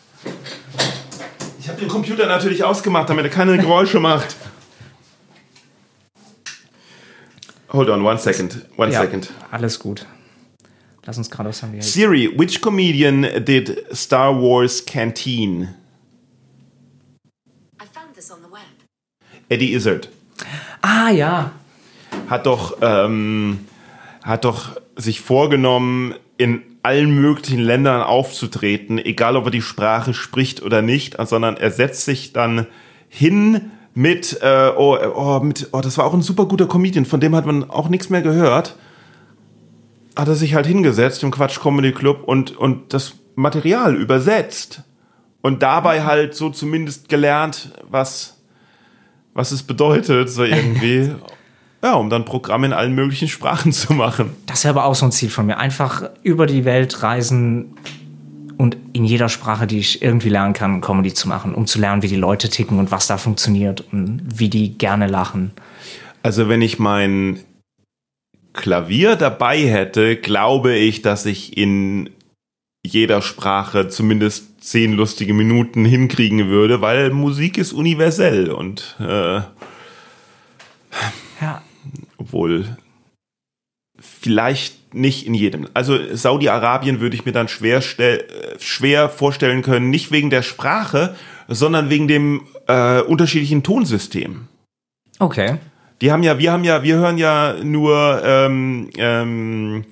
Ich habe den Computer natürlich ausgemacht, damit er keine Geräusche macht. Hold on, one second. One Ja, second. alles gut. Lass uns gerade was haben wir. Siri, which comedian did Star Wars Canteen? Eddie Izzard. Ah ja. Hat doch, ähm, hat doch sich vorgenommen, in allen möglichen Ländern aufzutreten, egal ob er die Sprache spricht oder nicht, sondern er setzt sich dann hin mit, äh, oh, oh, mit, oh, das war auch ein super guter Comedian, von dem hat man auch nichts mehr gehört. Hat er sich halt hingesetzt im Quatsch Comedy Club und, und das Material übersetzt. Und dabei halt so zumindest gelernt, was, was es bedeutet, so irgendwie. ja, um dann Programme in allen möglichen Sprachen zu machen. Das wäre aber auch so ein Ziel von mir. Einfach über die Welt reisen und in jeder Sprache, die ich irgendwie lernen kann, Comedy zu machen, um zu lernen, wie die Leute ticken und was da funktioniert und wie die gerne lachen. Also wenn ich mein Klavier dabei hätte, glaube ich, dass ich in jeder Sprache zumindest zehn lustige Minuten hinkriegen würde, weil Musik ist universell und äh, Ja. obwohl vielleicht nicht in jedem. Also Saudi-Arabien würde ich mir dann schwer, stell, schwer vorstellen können, nicht wegen der Sprache, sondern wegen dem äh, unterschiedlichen Tonsystem. Okay. Die haben ja, wir haben ja, wir hören ja nur ähm, ähm,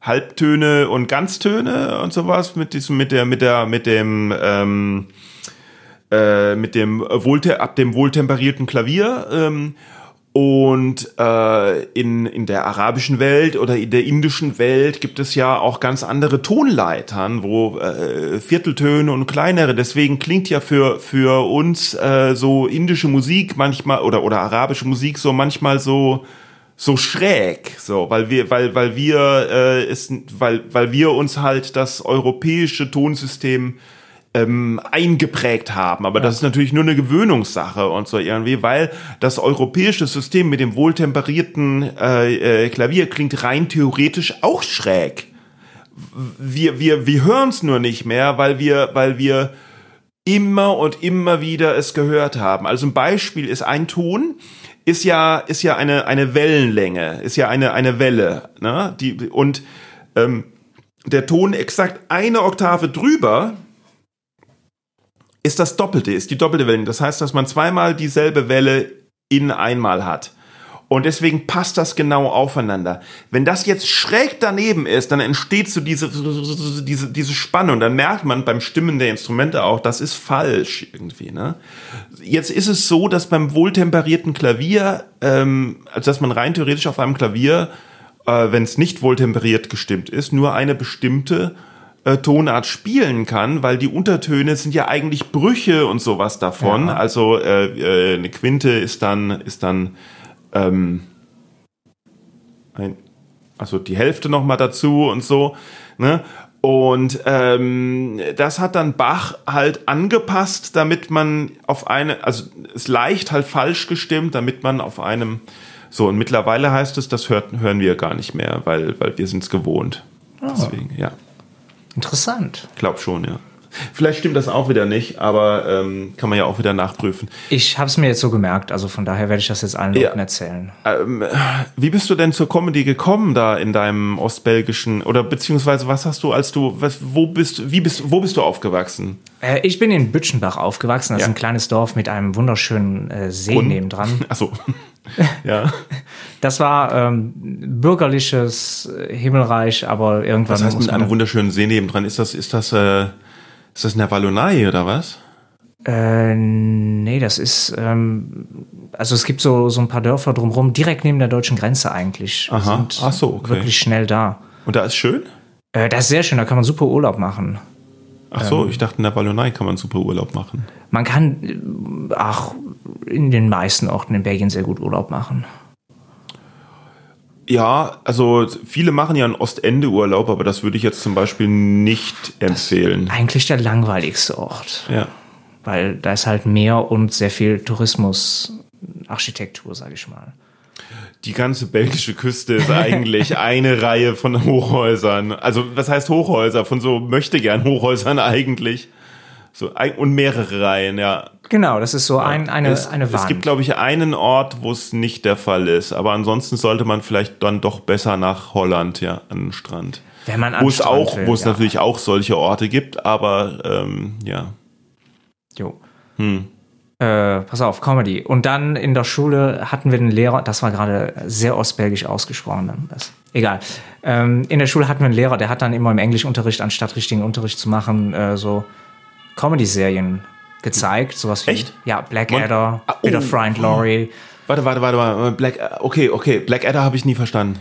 Halbtöne und Ganztöne und sowas mit diesem, mit der, mit der, mit dem, ähm, äh, mit dem wohlte, ab dem wohltemperierten Klavier. Ähm, und äh, in, in der arabischen Welt oder in der indischen Welt gibt es ja auch ganz andere Tonleitern, wo äh, Vierteltöne und kleinere. Deswegen klingt ja für, für uns äh, so indische Musik manchmal oder, oder arabische Musik so manchmal so so schräg, so, weil wir, weil, weil wir äh, es, weil, weil wir uns halt das europäische Tonsystem ähm, eingeprägt haben. Aber das ist natürlich nur eine Gewöhnungssache und so irgendwie, weil das europäische System mit dem wohltemperierten äh, äh, Klavier klingt rein theoretisch auch schräg. Wir, wir, wir hören es nur nicht mehr, weil wir, weil wir immer und immer wieder es gehört haben. Also ein Beispiel ist ein Ton, ist ja, ist ja eine, eine Wellenlänge, ist ja eine, eine Welle, ne? Die, und ähm, der Ton exakt eine Oktave drüber ist das Doppelte, ist die doppelte Welle. Das heißt, dass man zweimal dieselbe Welle in einmal hat. Und deswegen passt das genau aufeinander. Wenn das jetzt schräg daneben ist, dann entsteht so diese, diese, diese Spannung. Dann merkt man beim Stimmen der Instrumente auch, das ist falsch irgendwie. Ne? Jetzt ist es so, dass beim wohltemperierten Klavier, ähm, also dass man rein theoretisch auf einem Klavier, äh, wenn es nicht wohltemperiert gestimmt ist, nur eine bestimmte äh, Tonart spielen kann, weil die Untertöne sind ja eigentlich Brüche und sowas davon. Ja. Also äh, äh, eine Quinte ist dann ist dann ähm, ein, also die Hälfte noch mal dazu und so. Ne? Und ähm, das hat dann Bach halt angepasst, damit man auf eine, also es leicht halt falsch gestimmt, damit man auf einem so und mittlerweile heißt es, das hört, hören wir gar nicht mehr, weil weil wir sind es gewohnt. Deswegen, ja. Interessant. Glaub schon, ja. Vielleicht stimmt das auch wieder nicht, aber ähm, kann man ja auch wieder nachprüfen. Ich habe es mir jetzt so gemerkt, also von daher werde ich das jetzt allen Ja. Leuten erzählen. Ähm, wie bist du denn zur Comedy gekommen da in deinem ostbelgischen oder beziehungsweise was hast du als du was, wo bist wie bist wo bist du aufgewachsen? Äh, ich bin in Bütschenbach aufgewachsen, das Ja. ist ein kleines Dorf mit einem wunderschönen äh, See Brunnen. nebendran. Achso. ja. Das war ähm, bürgerliches äh, Himmelreich, aber irgendwann Was heißt mit einem wunderschönen See nebendran? Ist das ist das äh, ist das in der Wallonei oder was? Äh, nee, das ist, ähm, also es gibt so, so ein paar Dörfer drumherum, direkt neben der deutschen Grenze eigentlich. Aha. Sind Ach so, okay. Wirklich schnell da. Und da ist schön? Äh, das ist sehr schön, da kann man super Urlaub machen. Ach so, Ähm. ich dachte in der Wallonei kann man super Urlaub machen. Man kann, äh, ach, in den meisten Orten in Belgien sehr gut Urlaub machen. Ja, also viele machen ja einen Ostende-Urlaub, aber das würde ich jetzt zum Beispiel nicht empfehlen. Eigentlich der langweiligste Ort, Ja. weil da ist halt Meer und sehr viel Tourismus, Architektur, sage ich mal. die ganze belgische Küste ist eigentlich eine Reihe von Hochhäusern. Also was heißt Hochhäuser? Von so möchte gern Hochhäusern eigentlich. So und mehrere Reihen, ja. Genau, das ist so ein, eine, es, eine Wand. Es gibt, glaube ich, einen Ort, wo es nicht der Fall ist. Aber ansonsten sollte man vielleicht dann doch besser nach Holland, ja, an den Strand. Wenn man wo es auch, will, wo es ja. natürlich auch solche Orte gibt, aber ähm, ja. Jo. Hm. Äh, pass auf, Comedy. Und dann in der Schule hatten wir einen Lehrer, das war gerade sehr ostbelgisch ausgesprochen. Das, egal. Ähm, in der Schule hatten wir einen Lehrer, der hat dann immer im Englischunterricht, anstatt richtigen Unterricht zu machen, äh, so Comedy-Serien gezeigt. Sowas wie Echt? Ja, Blackadder, ah, oh, Peter Friend Laurie. Warte, warte, warte, warte. Black, okay, okay. Blackadder habe ich nie verstanden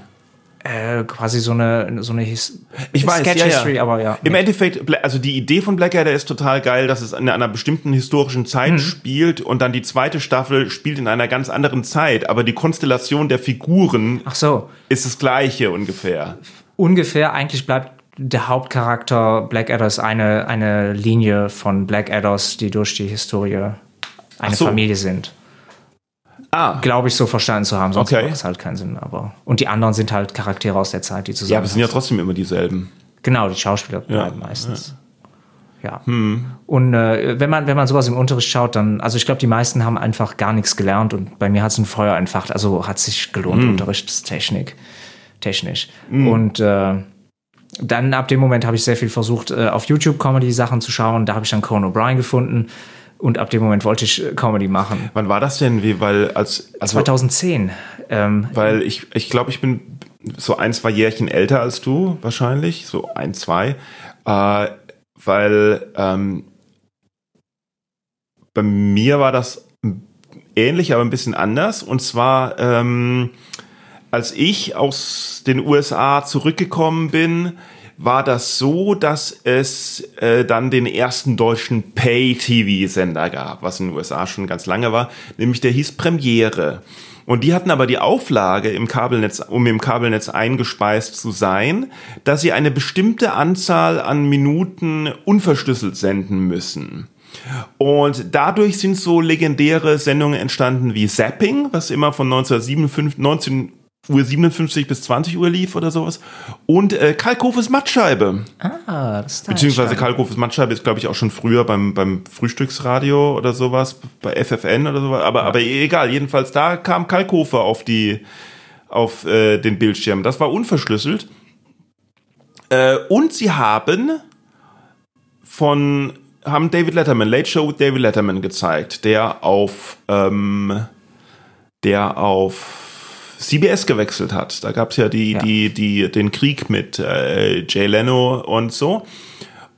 äh, quasi so eine so eine His ich weiß, Sketch ja, History, aber ja. Im Endeffekt, also die Idee von Blackadder ist total geil, dass es in einer bestimmten historischen Zeit mhm. spielt und dann die zweite Staffel spielt in einer ganz anderen Zeit, aber die Konstellation der Figuren Ach so. ist das gleiche ungefähr. Ungefähr, eigentlich bleibt der Hauptcharakter Blackadder ist eine, eine Linie von Blackadders, die durch die Historie eine so. Familie sind. Ah. Glaube ich, so verstanden zu haben, sonst okay. macht es halt keinen Sinn. Aber und die anderen sind halt Charaktere aus der Zeit, die zusammen. Ja, aber es sind ja trotzdem immer dieselben. Genau, die Schauspieler bleiben ja. meistens. Ja. ja. Hm. Und äh, wenn man wenn man sowas im Unterricht schaut, dann also ich glaube, die meisten haben einfach gar nichts gelernt und bei mir hat es ein Feuer entfacht. Also hat sich gelohnt hm. Unterrichtstechnik, technisch. Hm. Und äh, dann ab dem Moment habe ich sehr viel versucht, äh, auf YouTube Comedy Sachen zu schauen. Da habe ich dann Conan O'Brien gefunden und ab dem Moment wollte ich äh, Comedy machen. Wann war das denn? Wie, weil als also, 2010. Ähm, weil ich ich glaube, ich bin so ein zwei Jährchen älter als du wahrscheinlich, so ein zwei, äh, weil ähm, bei mir war das ähnlich, aber ein bisschen anders. Und zwar ähm, als ich aus den USA zurückgekommen bin, war das so, dass es äh, dann den ersten deutschen Pay-TV-Sender gab, was in den USA schon ganz lange war, nämlich der hieß Premiere. Und die hatten aber die Auflage im Kabelnetz, um im Kabelnetz eingespeist zu sein, dass sie eine bestimmte Anzahl an Minuten unverschlüsselt senden müssen. Und dadurch sind so legendäre Sendungen entstanden wie Zapping, was immer von 1957, 19, Uhr 57 bis 20 Uhr lief oder sowas. Und äh, Kalkhofes Mattscheibe. Ah, das ist Beziehungsweise Kalkhofes Mattscheibe ist, glaube ich, auch schon früher beim, beim Frühstücksradio oder sowas, bei FFN oder sowas. Aber, ja. aber egal, jedenfalls da kam Kalkhofe auf die, auf äh, den Bildschirm. Das war unverschlüsselt. Äh, und sie haben von, haben David Letterman, Late Show with David Letterman gezeigt, der auf, ähm, der auf CBS gewechselt hat. Da gab es ja, die, ja. Die, die, den Krieg mit äh, Jay Leno und so.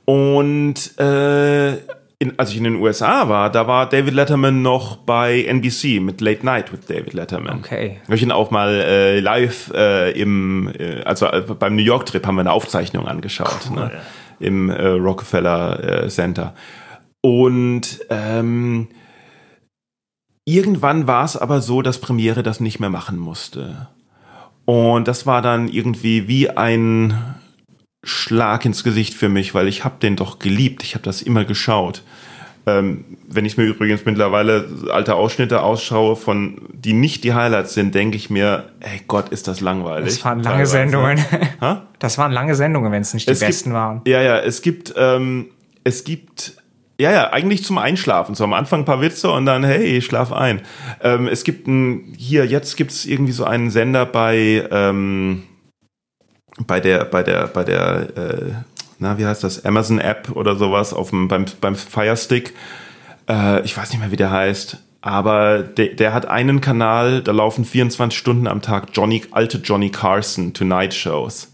Und äh, in, als ich in den USA war, da war David Letterman noch bei NBC mit Late Night with David Letterman. Okay. Habe ich ihn auch mal äh, live äh, im, äh, also äh, beim New York Trip haben wir eine Aufzeichnung angeschaut cool. ne, im äh, Rockefeller äh, Center. Und ähm, Irgendwann war es aber so, dass Premiere das nicht mehr machen musste. Und das war dann irgendwie wie ein Schlag ins Gesicht für mich, weil ich habe den doch geliebt. Ich habe das immer geschaut. Ähm, wenn ich mir übrigens mittlerweile alte Ausschnitte ausschaue, von die nicht die Highlights sind, denke ich mir, ey Gott, ist das langweilig. Das waren lange teilweise. Sendungen. das waren lange Sendungen, wenn es nicht die es besten gibt, waren. Ja, ja, es gibt, ähm, es gibt ja, ja, eigentlich zum Einschlafen. So am Anfang ein paar Witze und dann, hey, schlaf ein. Ähm, es gibt ein, hier, jetzt gibt es irgendwie so einen Sender bei, ähm, bei der, bei der, bei der, äh, na, wie heißt das, Amazon App oder sowas auf dem, beim, beim Firestick. Äh, ich weiß nicht mehr, wie der heißt. Aber der, der hat einen Kanal, da laufen 24 Stunden am Tag Johnny, alte Johnny Carson Tonight Shows.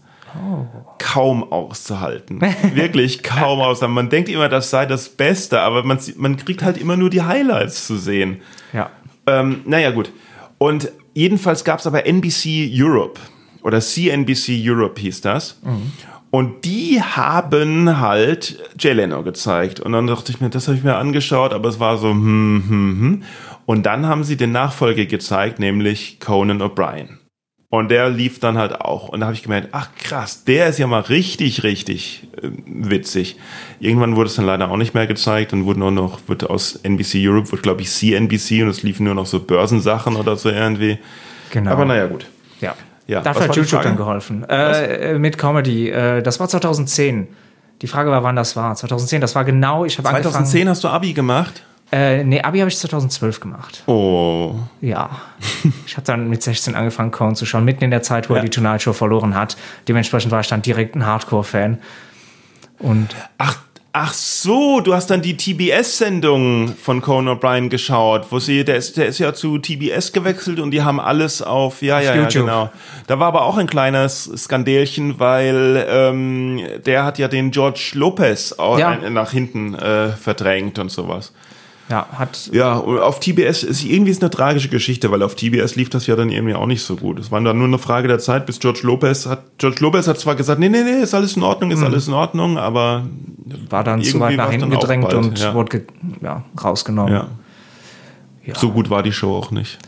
Kaum auszuhalten. Wirklich kaum auszuhalten. Man denkt immer, das sei das Beste, aber man, man kriegt halt immer nur die Highlights zu sehen. Ja. Ähm, naja, gut. Und jedenfalls gab es aber NBC Europe oder CNBC Europe hieß das. Mhm. Und die haben halt Jay Leno gezeigt. Und dann dachte ich mir, das habe ich mir angeschaut, aber es war so, hm, hm, hm. Und dann haben sie den Nachfolger gezeigt, nämlich Conan O'Brien. Und der lief dann halt auch. Und da habe ich gemerkt, ach krass, der ist ja mal richtig, richtig äh, witzig. Irgendwann wurde es dann leider auch nicht mehr gezeigt. Dann wurde nur noch, wird aus NBC Europe, wird glaube ich CNBC und es liefen nur noch so Börsensachen oder so irgendwie. Genau. Aber naja, gut. Ja. Ja, Dafür hat YouTube dann geholfen. Äh, äh, mit Comedy. Äh, das war 2010. Die Frage war, wann das war. 2010, das war genau, ich habe 2010 hast du Abi gemacht? Äh, nee, Abi habe ich 2012 gemacht. Oh. Ja. ich habe dann mit 16 angefangen, Cohen zu schauen, mitten in der Zeit, wo er Ja. die Tonight Show verloren hat. Dementsprechend war ich dann direkt ein Hardcore-Fan. Und Ach, ach so, du hast dann die TBS-Sendung von Conan O'Brien geschaut, wo sie, der ist, der ist ja zu TBS gewechselt und die haben alles auf, ja, ja, ja, YouTube. genau. Da war aber auch ein kleines Skandälchen, weil ähm, der hat ja den George Lopez Ja. ein- nach hinten äh, verdrängt und sowas. Ja, hat Ja, und auf TBS ist irgendwie ist eine tragische Geschichte, weil auf TBS lief das ja dann irgendwie auch nicht so gut. Es war dann nur eine Frage der Zeit, bis George Lopez hat, George Lopez hat zwar gesagt, nee, nee, nee, ist alles in Ordnung, ist alles in Ordnung, aber war dann zu weit nach hinten gedrängt bald, und ja. wurde ja, rausgenommen. ja. So gut war die Show auch nicht.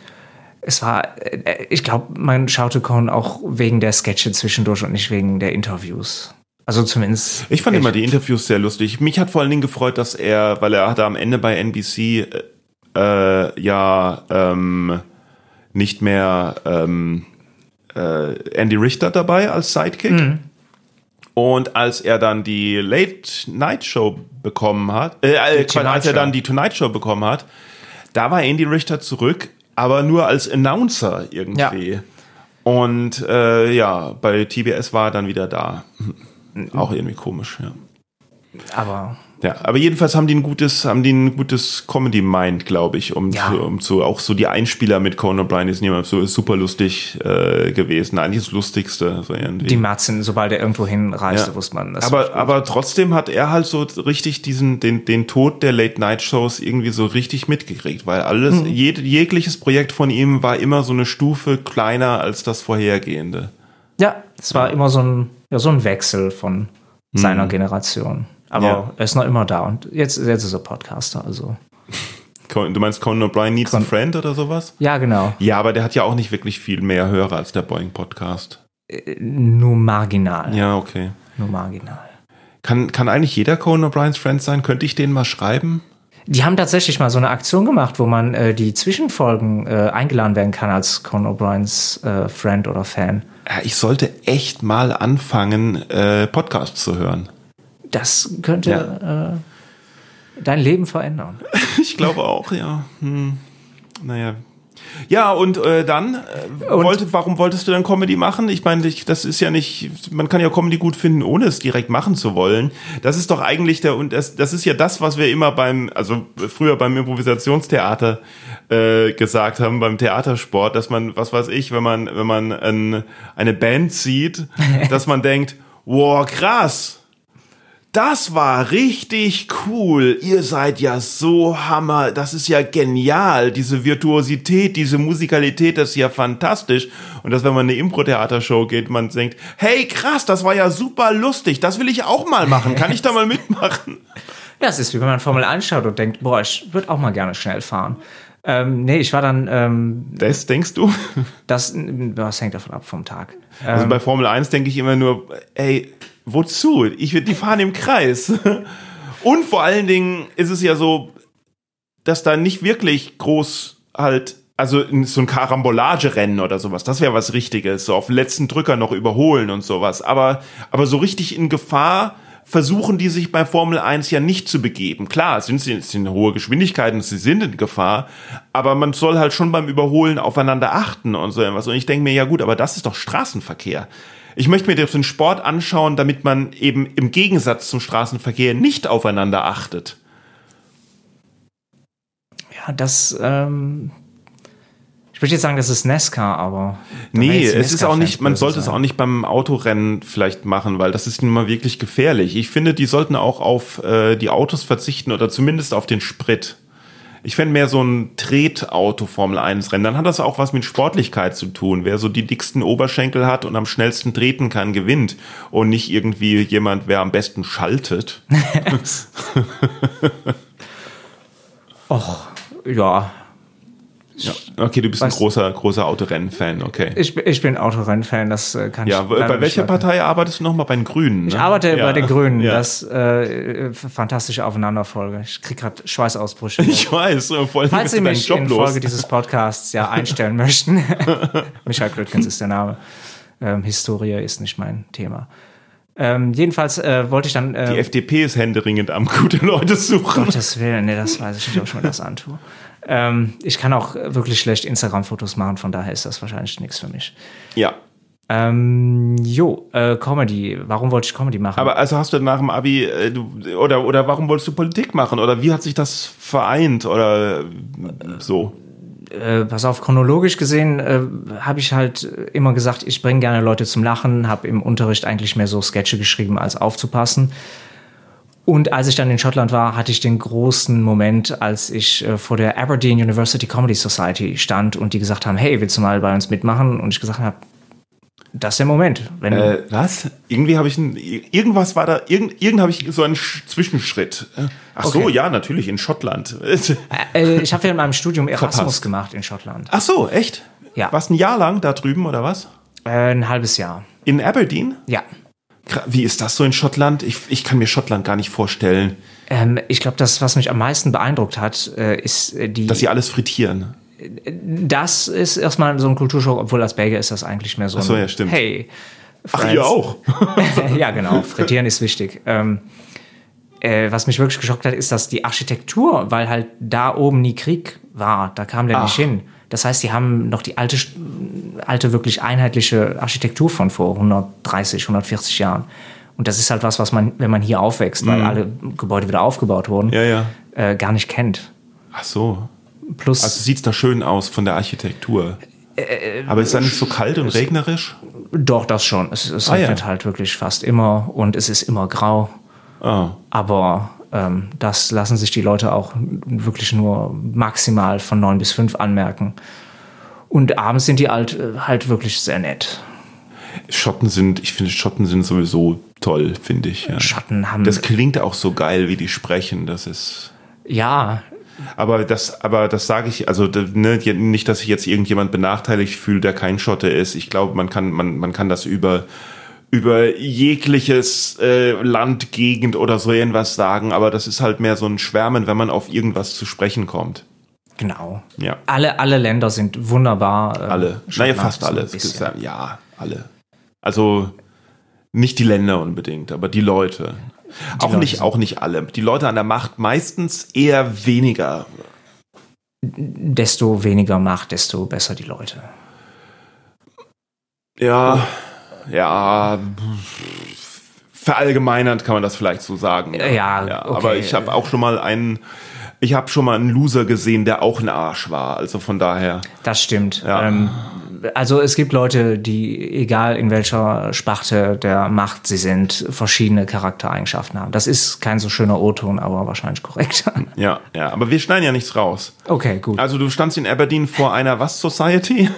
Es war, äh, ich glaube, man schaute Cohen auch wegen der Sketche zwischendurch und nicht wegen der Interviews. Also zumindest. Ich fand echt. immer die Interviews sehr lustig. Mich hat vor allen Dingen gefreut, dass er, weil er hatte am Ende bei NBC äh, äh, ja ähm, nicht mehr ähm, äh, Andy Richter dabei als Sidekick. Mhm. Und als er dann die Late Night Show bekommen hat, äh, äh, als er dann die Tonight Show bekommen hat, da war Andy Richter zurück, aber nur als Announcer irgendwie. Und äh, ja, bei TBS war er dann wieder da. Auch irgendwie komisch, ja. Aber Ja, aber jedenfalls haben die ein gutes, haben die ein gutes Comedy-Mind, glaube ich, um, Ja. zu, um zu, auch so die Einspieler mit Conan O'Brien sind immer so super lustig äh, gewesen. Eigentlich das Lustigste, so irgendwie. die Matzen, sobald er irgendwo hinreiste, Ja. wusste man das. aber, aber trotzdem hat er halt so richtig diesen, den, den Tod der Late-Night-Shows irgendwie so richtig mitgekriegt, weil alles, Mhm. jed, jegliches Projekt von ihm war immer so eine Stufe kleiner als das vorhergehende. ja, es war immer so ein, ja, so ein Wechsel von seiner Generation. Aber Mhm. Ja. er ist noch immer da und jetzt, jetzt ist er Podcaster, also. Du meinst Conan O'Brien needs a Con- friend oder sowas? Ja, genau. Ja, aber der hat ja auch nicht wirklich viel mehr Hörer als der Boeing-Podcast. Nur marginal. Ja, okay. Nur marginal. Kann, kann eigentlich jeder Conan O'Briens Friend sein? Könnte ich den mal schreiben? Die haben tatsächlich mal so eine Aktion gemacht, wo man äh, die Zwischenfolgen äh, eingeladen werden kann als Conan O'Briens äh, Friend oder Fan. Ja, ich sollte echt mal anfangen, äh, Podcasts zu hören. Das könnte äh, dein Leben verändern. Ich glaube auch, ja. Hm. Naja. Ja, und äh, dann, äh, Und- wollte, warum wolltest du dann Comedy machen? Ich meine, das ist ja nicht, man kann ja Comedy gut finden, ohne es direkt machen zu wollen. Das ist doch eigentlich der, und das, das ist ja das, was wir immer beim, also früher beim Improvisationstheater äh, gesagt haben, beim Theatersport, dass man, was weiß ich, wenn man, wenn man ein, eine Band sieht, dass man denkt, wow, krass, das war richtig cool. Ihr seid ja so Hammer. Das ist ja genial. Diese Virtuosität, diese Musikalität, das ist ja fantastisch. Und dass, wenn man eine Impro-Theatershow geht, man denkt, hey, krass, das war ja super lustig. Das will ich auch mal machen. Kann ich da mal mitmachen? Ja, es ist wie wenn man Formel anschaut und denkt, boah, ich würde auch mal gerne schnell fahren. Ähm, nee, ich war dann, ähm, Das denkst du? das, das hängt davon ab vom Tag. Also bei Formel 1 denke ich immer nur, ey, wozu? Ich die fahren im Kreis. Und vor allen Dingen ist es ja so, dass da nicht wirklich groß halt, also so ein Karambolagerennen oder sowas, das wäre was Richtiges, so auf den letzten Drücker noch überholen und sowas. Aber, aber so richtig in Gefahr versuchen die sich bei Formel 1 ja nicht zu begeben. Klar, sind sie sind hohe Geschwindigkeiten, sie sind in Gefahr, aber man soll halt schon beim Überholen aufeinander achten und so irgendwas. Und ich denke mir, ja gut, aber das ist doch Straßenverkehr. Ich möchte mir den Sport anschauen, damit man eben im Gegensatz zum Straßenverkehr nicht aufeinander achtet. Ja, das, ähm, ich würde jetzt sagen, das ist NASCAR, aber. Nee, es ist auch nicht, man sollte es sein. auch nicht beim Autorennen vielleicht machen, weil das ist nun mal wirklich gefährlich. Ich finde, die sollten auch auf äh, die Autos verzichten oder zumindest auf den Sprit. Ich fände mehr so ein Tretauto Formel 1 Rennen. Dann hat das auch was mit Sportlichkeit zu tun. Wer so die dicksten Oberschenkel hat und am schnellsten treten kann, gewinnt. Und nicht irgendwie jemand, wer am besten schaltet. Och, ja. Ja. Okay, du bist ein Weiß- großer, großer Autorennen-Fan, okay. Ich, bin- ich bin Autorennfan, das äh, kann Ja, ich. bei leider welcher. Partei arbeitest du nochmal? Bei den Grünen? Ne? Ich arbeite ja. bei den Grünen. Ja. Das äh, fantastische Aufeinanderfolge. Ich krieg gerade Schweißausbrüche. ich weiß, vor allem Falls Sie mich Job in los. Folge dieses Podcasts ja einstellen möchten. Michael Klötkens ist der Name. Ähm, Historie ist nicht mein Thema. Ähm, jedenfalls äh, wollte ich dann. Äh, Die FDP ist händeringend am gute Leute suchen. Gottes Willen, nee, das weiß ich nicht, ob ich mir das antue. Ähm, ich kann auch wirklich schlecht Instagram-Fotos machen, von daher ist das wahrscheinlich nichts für mich. Ja. Ähm, jo, äh, Comedy. Warum wollte ich Comedy machen? Aber also hast du nach dem Abi, äh, du, oder, oder warum wolltest du Politik machen? Oder wie hat sich das vereint? Oder äh, so? äh, pass auf, chronologisch gesehen äh, habe ich halt immer gesagt, ich bringe gerne Leute zum Lachen, habe im Unterricht eigentlich mehr so Sketche geschrieben, als aufzupassen. Und als ich dann in Schottland war, hatte ich den großen Moment, als ich äh, vor der Aberdeen University Comedy Society stand und die gesagt haben, hey, willst du mal bei uns mitmachen? Und ich gesagt habe, das ist der Moment. Wenn, Äh, was? Irgendwie habe ich ein, irgendwas war da, irgend, irgend habe ich so einen Sch Zwischenschritt. Ach so, Okay. ja, natürlich in Schottland. äh, ich habe ja in meinem Studium Erasmus Verpasst. gemacht in Schottland. Ach so, echt? Ja. Was ein Jahr lang da drüben oder was? Äh, ein halbes Jahr. In Aberdeen? Ja. Wie ist das so in Schottland? Ich, ich kann mir Schottland gar nicht vorstellen, Ähm, ich glaube, das, was mich am meisten beeindruckt hat, äh, ist äh, die. dass sie alles frittieren. Das ist erstmal so ein Kulturschock, obwohl als Belgier ist das eigentlich mehr so ein so, ja, stimmt. Hey. Ach, Friends. ihr auch? ja, genau. Frittieren ist wichtig. Ähm, äh, was mich wirklich geschockt hat, ist, dass die Architektur, weil halt da oben nie Krieg war, da kam der nicht Ach. hin. Das heißt, die haben noch die alte, alte wirklich einheitliche Architektur von vor 130, 140 Jahren. Und das ist halt was, was man, wenn man hier aufwächst, weil alle Gebäude wieder aufgebaut wurden, Mhm. Ja, ja. Äh, gar nicht kennt. Ach so. Plus, Also sieht's da schön aus von der Architektur. Aber ist da nicht so kalt und regnerisch? Doch, das schon. Es, es Ah, ja. regnet halt wirklich fast immer und es ist immer grau. Ah. Aber ähm, das lassen sich die Leute auch wirklich nur maximal von neun bis fünf anmerken. Und abends sind die halt, äh, halt wirklich sehr nett. Schotten sind, ich finde Schotten sind sowieso toll, finde ich. Ja. Schatten haben. Das klingt auch so geil, wie die sprechen. Das ist. ja, Aber das, aber das sage ich, also ne, nicht, dass sich jetzt irgendjemand benachteiligt fühlt, der kein Schotte ist. Ich glaube, man kann, man, man kann das über über jegliches äh, Land, Gegend oder so irgendwas sagen, aber das ist halt mehr so ein Schwärmen, wenn man auf irgendwas zu sprechen kommt. genau. Ja. Alle, alle Länder sind wunderbar. äh, Alle. Naja, fast alle. Ja, alle. Also nicht die Länder unbedingt, aber die Leute. auch Leute nicht, auch nicht alle. Die Leute an der Macht meistens eher weniger. Desto weniger Macht, desto besser die Leute. Ja, ja. Verallgemeinernd kann man das vielleicht so sagen. Ja, okay. Aber ich habe auch schon mal einen, ich habe schon mal einen Loser gesehen, der auch ein Arsch war. Also von daher. Das stimmt. Ja. Ähm, also es gibt Leute, die, egal in welcher Sparte der Macht sie sind, verschiedene Charaktereigenschaften haben. Das ist kein so schöner O-Ton, aber wahrscheinlich korrekt. Ja, ja. Aber wir schneiden ja nichts raus. okay, gut. Also du standst in Aberdeen vor einer was Society?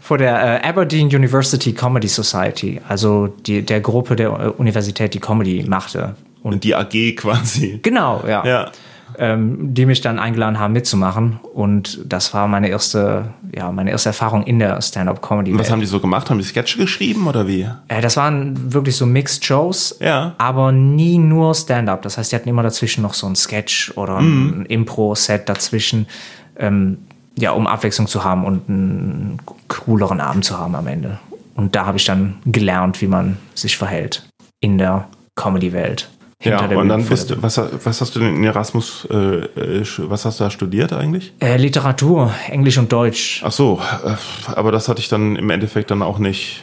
Vor der äh, Aberdeen University Comedy Society, also die, der Gruppe der Universität, die Comedy machte. Und Die AG quasi. genau, ja. Ja. Ähm, die mich dann eingeladen haben mitzumachen. Und das war meine erste, ja, meine erste Erfahrung in der Stand-up-Comedy. Was haben die so gemacht? Haben die Sketche geschrieben oder wie? Äh, das waren wirklich so Mixed Shows, Ja. aber nie nur Stand-up. Das heißt, die hatten immer dazwischen noch so ein Sketch oder Mhm. ein Impro-Set dazwischen, ähm, ja, um Abwechslung zu haben und einen cooleren Abend zu haben am Ende. Und da habe ich dann gelernt, wie man sich verhält in der Comedy-Welt. Ja, der und dann bist du, was, was hast du denn in Erasmus, äh, äh, was hast du da studiert eigentlich? Äh, Literatur, Englisch und Deutsch. Ach so, äh, aber das hatte ich dann im Endeffekt dann auch nicht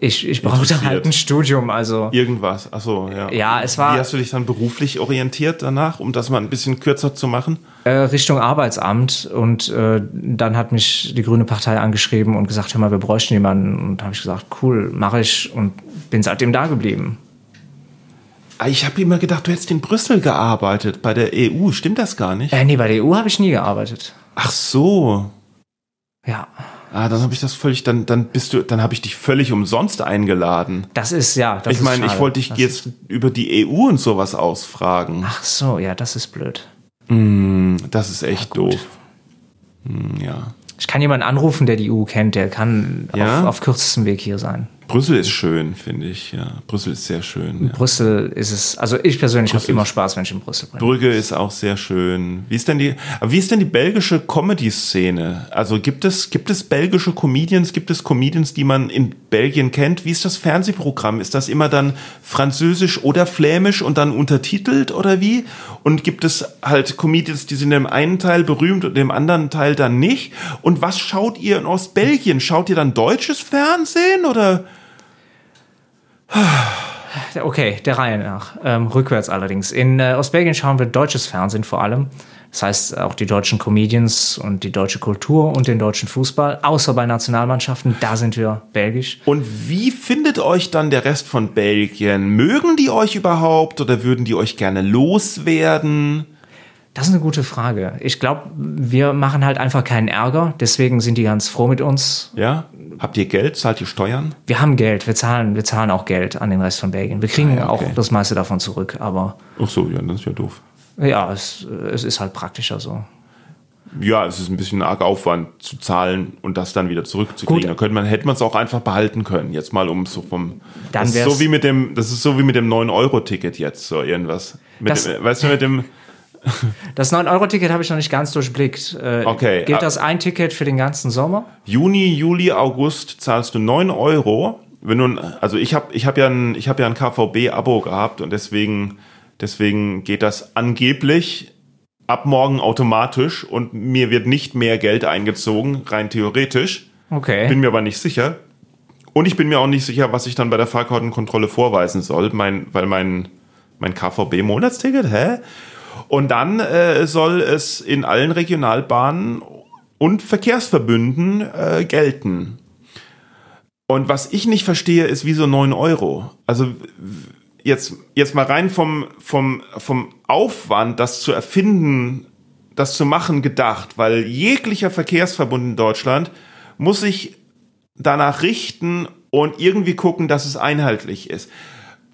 Ich, ich brauchte halt ein Studium, also. irgendwas. Ach so, ja. Ja, es war- Wie hast du dich dann beruflich orientiert danach, um das mal ein bisschen kürzer zu machen? Äh, Richtung Arbeitsamt und äh, dann hat mich die Grüne Partei angeschrieben und gesagt, hör mal, wir bräuchten jemanden und habe ich gesagt, cool, mache ich und bin seitdem da geblieben. Ah, Ich habe immer gedacht, du hättest in Brüssel gearbeitet, bei der EU. Stimmt das gar nicht? Äh, nee, bei der EU habe ich nie gearbeitet. Ach so. Ja, Ah, dann habe ich das völlig, dann, dann bist du, dann habe ich dich völlig umsonst eingeladen. das ist ja. Das ich meine, ich wollte dich Das jetzt über die EU und sowas ausfragen. Ach so, ja, das ist blöd. Hm, das ist echt doof. Hm, ja. Ich kann jemanden anrufen, der die EU kennt, der kann Ja? auf, auf kürzestem Weg hier sein. Brüssel ist schön, finde ich. Ja, Brüssel ist sehr schön. In Ja. Brüssel ist es, also ich persönlich habe immer Spaß, wenn ich in Brüssel bin. Brügge ist auch sehr schön. Wie ist denn die, aber wie ist denn die belgische Comedy-Szene? Also gibt es, gibt es belgische Comedians, gibt es Comedians, die man in Belgien kennt? Wie ist das Fernsehprogramm? Ist das immer dann französisch oder flämisch und dann untertitelt oder wie? Und gibt es halt Comedians, die sind im einen Teil berühmt und im anderen Teil dann nicht? Und was schaut ihr in Ostbelgien? Schaut ihr dann deutsches Fernsehen oder? Okay, der Reihe nach. Ähm, rückwärts allerdings. In äh, Ostbelgien schauen wir deutsches Fernsehen vor allem. Das heißt auch die deutschen Comedians und die deutsche Kultur und den deutschen Fußball. Außer bei Nationalmannschaften, da sind wir belgisch. Und wie findet euch dann der Rest von Belgien? Mögen die euch überhaupt oder würden die euch gerne loswerden? Das ist eine gute Frage. Ich glaube, wir machen halt einfach keinen Ärger. Deswegen sind die ganz froh mit uns. Ja? Habt ihr Geld? Zahlt ihr Steuern? Wir haben Geld. Wir zahlen, wir zahlen auch Geld an den Rest von Belgien. Wir kriegen Ah ja, okay. auch das meiste davon zurück. Aber Ach so, ja, das ist ja doof. ja, es, es ist halt praktischer so. Ja, es ist ein bisschen arg Aufwand zu zahlen und das dann wieder zurückzukriegen. Gut. Da könnte man, hätte man es auch einfach behalten können. Jetzt mal um so vom. Dann das ist so wie mit dem, das ist so wie mit dem 9-Euro-Ticket jetzt, so irgendwas. Mit dem, weißt du, mit dem. Das 9-Euro-Ticket habe ich noch nicht ganz durchblickt. Äh, Okay, Gilt ah- das ein Ticket für den ganzen Sommer? Juni, Juli, August zahlst du 9 Euro. Wenn du, also ich habe ich hab ja ein, ich hab ja ein KVB-Abo gehabt und deswegen, deswegen geht das angeblich ab morgen automatisch und mir wird nicht mehr Geld eingezogen, rein theoretisch. Okay. Bin mir aber nicht sicher. Und ich bin mir auch nicht sicher, was ich dann bei der Fahrkartenkontrolle vorweisen soll, mein, weil mein, mein KVB-Monatsticket, hä? Und dann äh, soll es in allen Regionalbahnen und Verkehrsverbünden äh, gelten. Und was ich nicht verstehe, ist wieso 9 Euro. Also jetzt, jetzt mal rein vom, vom, vom Aufwand, das zu erfinden, das zu machen, gedacht, weil jeglicher Verkehrsverbund in Deutschland muss sich danach richten und irgendwie gucken, dass es einheitlich ist.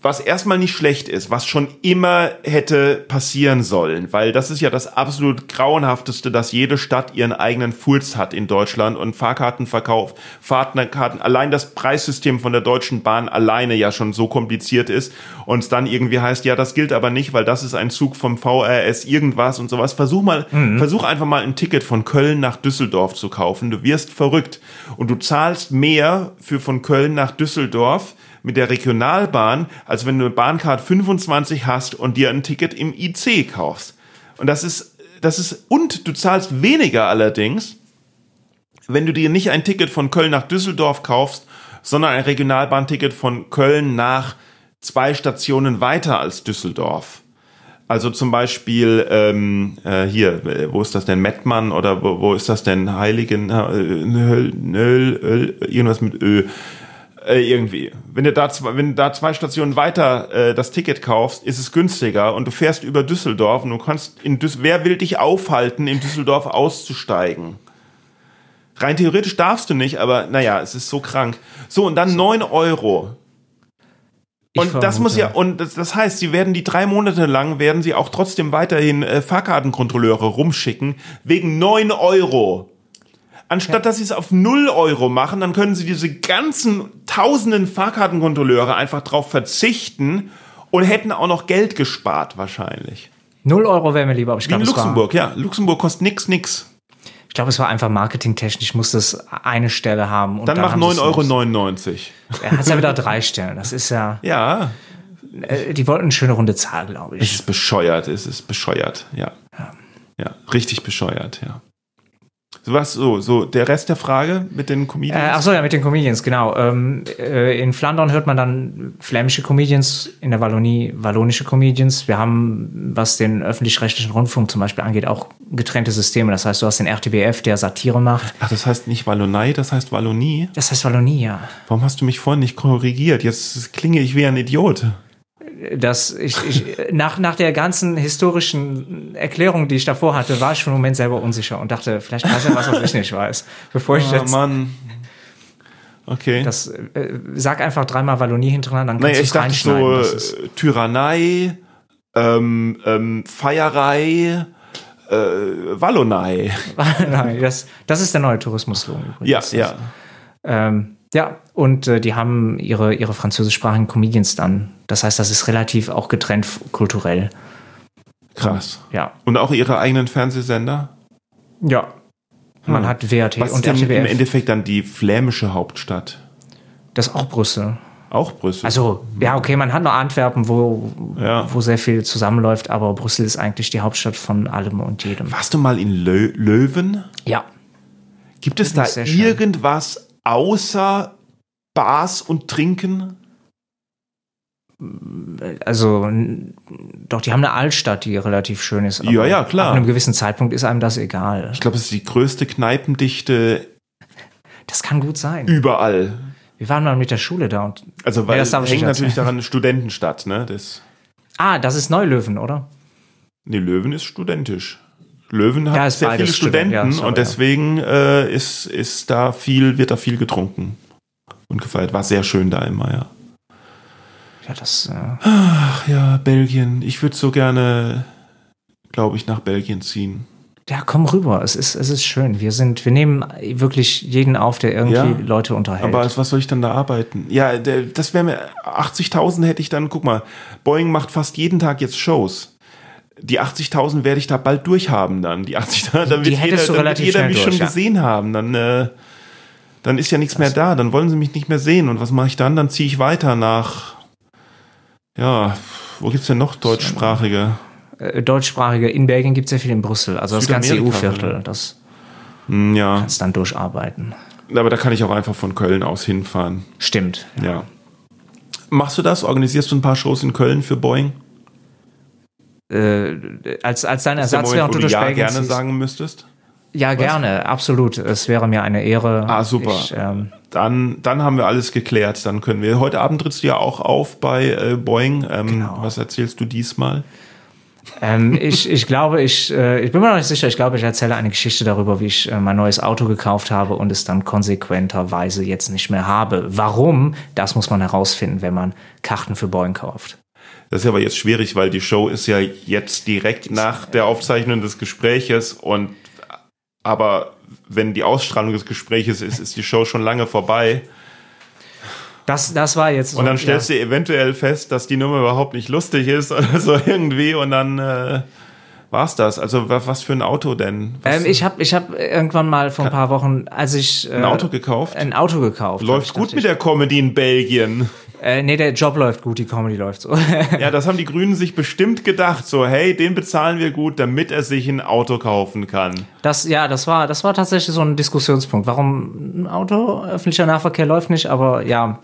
Was erstmal nicht schlecht ist, was schon immer hätte passieren sollen, weil das ist ja das absolut grauenhafteste, dass jede Stadt ihren eigenen Furz hat in Deutschland und Fahrkartenverkauf, Fahrtenkarten, allein das Preissystem von der Deutschen Bahn alleine ja schon so kompliziert ist und es dann irgendwie heißt, ja, das gilt aber nicht, weil das ist ein Zug vom VRS irgendwas und sowas. Versuch mal, versuch einfach mal ein Ticket von Köln nach Düsseldorf zu kaufen. Du wirst verrückt und du zahlst mehr für von Köln nach Düsseldorf mit der Regionalbahn, als wenn du eine Bahncard 25 hast und dir ein Ticket im IC kaufst. Und das ist, das ist, und du zahlst weniger allerdings, wenn du dir nicht ein Ticket von Köln nach Düsseldorf kaufst, sondern ein Regionalbahnticket von Köln nach zwei Stationen weiter als Düsseldorf. Also zum Beispiel ähm, äh, hier, äh, wo ist das denn? Mettmann oder wo, wo ist das denn? Heiligen, äh, Nöl, Nöl, Öl, irgendwas mit Ö. Äh, irgendwie. Wenn du da zwei, wenn du da zwei Stationen weiter äh, das Ticket kaufst, ist es günstiger und du fährst über Düsseldorf und du kannst in Düs wer will dich aufhalten, in Düsseldorf auszusteigen? Rein theoretisch darfst du nicht, aber naja, es ist so krank. So, und dann neun Euro. Ich Und das muss ja, und das, das heißt, sie werden die drei Monate lang, werden sie auch trotzdem weiterhin äh, Fahrkartenkontrolleure rumschicken, wegen neun Euro. Anstatt dass sie es auf null Euro machen, dann können sie diese ganzen tausenden Fahrkartenkontrolleure einfach drauf verzichten und hätten auch noch Geld gespart wahrscheinlich. 0 Euro wäre mir lieber, aber ich glaube, es war, Luxemburg, ja. Luxemburg kostet nix, nix. ich glaube, es war einfach marketingtechnisch, musste es eine Stelle haben. Und Dann, mach haben sie es 9,99 Euro. Er hat ja wieder drei Stellen. Das ist ja, Ja, äh, die wollten eine schöne runde Zahl, glaube es ich. ist bescheuert, es ist bescheuert, ja. Ja, richtig bescheuert, ja. So was, so, so, der Rest der Frage mit den Äh, Comedians? ach so, ja, mit den Comedians, genau. Ähm, äh, in Flandern hört man dann flämische Comedians, in der Wallonie wallonische Comedians. Wir haben, was den öffentlich-rechtlichen Rundfunk zum Beispiel angeht, auch getrennte Systeme. Das heißt, du hast den RTBF, der Satire macht. Ach, das heißt nicht Wallonei, das heißt Wallonie. Das heißt Wallonie, ja. Warum hast du mich vorhin nicht korrigiert? Jetzt klinge ich wie ein Idiot. Das, ich, ich, nach, nach der ganzen historischen Erklärung, die ich davor hatte, war ich für einen Moment selber unsicher und dachte, vielleicht weiß er was, was ich nicht weiß. Bevor ich Oh jetzt Mann. Okay. das, äh, sag einfach dreimal Wallonie hintereinander, dann kannst ich du es dachte so äh, Tyrannei, ähm, ähm, Feierei, äh, Wallonei. Nein, das, das ist der neue Tourismuslohn übrigens. Ja, ja. Ähm, ja, und äh, die haben ihre, ihre französischsprachigen Comedians dann. Das heißt, das ist relativ auch getrennt kulturell. Krass. Ja. Und auch ihre eigenen Fernsehsender? Ja. Man Hm. hat WRT Was und ist denn im RTBF. Endeffekt dann die flämische Hauptstadt? Das ist auch Brüssel. Auch Brüssel. Also, ja, okay, man hat noch Antwerpen, wo, Ja. wo sehr viel zusammenläuft, aber Brüssel ist eigentlich die Hauptstadt von allem und jedem. Warst du mal in Lö Löwen? Ja. Gibt es da irgendwas außer Bars und Trinken? Also, doch, die haben eine Altstadt, die relativ schön ist. aber Ja, ja, klar. Ab einem gewissen Zeitpunkt ist einem das egal. Ich glaube, es ist die größte Kneipendichte Das kann gut sein. überall. Wir waren mal mit der Schule da und. Also, weil das hängt natürlich daran, Studentenstadt, ne? Das, Ah, das ist Neulöwen, oder? nee, Löwen ist studentisch. Löwen hat Ja, sehr viele Student, Studenten ja, sorry, und deswegen äh, ist, ist da viel, wird da viel getrunken und gefeiert. War sehr schön da immer, ja. Ja, das. Äh, Ach ja, Belgien. Ich würde so gerne, glaube ich, nach Belgien ziehen. ja, komm rüber. Es ist, es ist schön. Wir sind, wir nehmen wirklich jeden auf, der irgendwie Ja, Leute unterhält. Aber was soll ich dann da arbeiten? Ja, das wäre mir 80.000 hätte ich dann. Guck mal, Boeing macht fast jeden Tag jetzt Shows. Die 80.000 werde ich da bald durchhaben dann. Die 80.000, dann Die wird jeder, dann wird jeder mich durch, schon ja. gesehen haben. Dann, äh, dann ist ja nichts mehr da. Dann wollen sie mich nicht mehr sehen. Und was mache ich dann? Dann ziehe ich weiter nach. Ja, wo gibt's denn noch deutschsprachige? äh, deutschsprachige, in Belgien gibt es sehr viel in Brüssel. Also das ganze EU-Viertel, oder? das Hm, ja, kannst dann durcharbeiten. aber da kann ich auch einfach von Köln aus hinfahren. Stimmt. Ja. Machst du das? Organisierst du ein paar Shows in Köln für Boeing? Äh, als, als dein Das Ersatz Moment, während du du durch ja Belgien gerne ziehst. sagen müsstest. Ja, gerne, absolut. Es wäre mir eine Ehre. Ah, super. Ich, ähm, Dann, dann haben wir alles geklärt. Dann können wir. Heute Abend trittst du ja auch auf bei äh, Boeing. Ähm, Genau. Was erzählst du diesmal? ähm, ich, ich glaube, ich, äh, ich bin mir noch nicht sicher, ich glaube, ich erzähle eine Geschichte darüber, wie ich äh, mein neues Auto gekauft habe und es dann konsequenterweise jetzt nicht mehr habe. Warum? Das muss man herausfinden, wenn man Karten für Boeing kauft. Das ist aber jetzt schwierig, weil die Show ist ja jetzt direkt nach der Aufzeichnung des Gespräches und aber wenn die Ausstrahlung des Gespräches ist, ist die Show schon lange vorbei. Das, das war jetzt. Und dann stellst du eventuell fest, dass die Nummer überhaupt nicht lustig ist oder so irgendwie und dann äh, war's das. Also wa- was für ein Auto denn? Ähm, ich habe ich hab irgendwann mal vor ein paar Wochen, als ich äh, ein Auto gekauft? ein Auto gekauft. Läuft gut dachte mit der Comedy in Belgien. äh, Nee, der Job läuft gut, die Comedy läuft so. Ja, das haben die Grünen sich bestimmt gedacht. So, hey, den bezahlen wir gut, damit er sich ein Auto kaufen kann. Das, ja, das war, das war tatsächlich so ein Diskussionspunkt. Warum ein Auto, öffentlicher Nahverkehr läuft nicht, aber ja,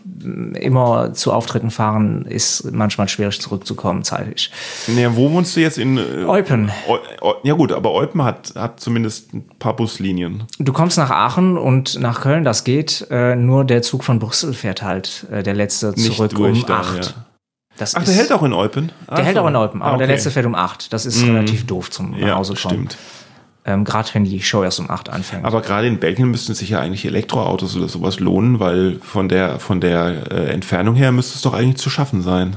immer zu Auftritten fahren ist manchmal schwierig zurückzukommen zeitlich. Ja, wo wohnst du jetzt in äh, Eupen. Eu Eu ja gut, aber Eupen hat, hat zumindest ein paar Buslinien. Du kommst nach Aachen und nach Köln, das geht. Äh, nur der Zug von Brüssel fährt halt äh, der letzte Nicht zurück durch um dann, acht. ja. Das Ach, ist, der hält auch in Eupen? Der hält auch in Eupen, aber Ah, der okay. letzte fährt um acht. Das ist relativ doof zum Ja, Hause kommen. stimmt. Ähm, Gerade wenn die Show erst um acht anfängt. Aber gerade in Belgien müssten sich ja eigentlich Elektroautos oder sowas lohnen, weil von der, von der äh, Entfernung her müsste es doch eigentlich zu schaffen sein.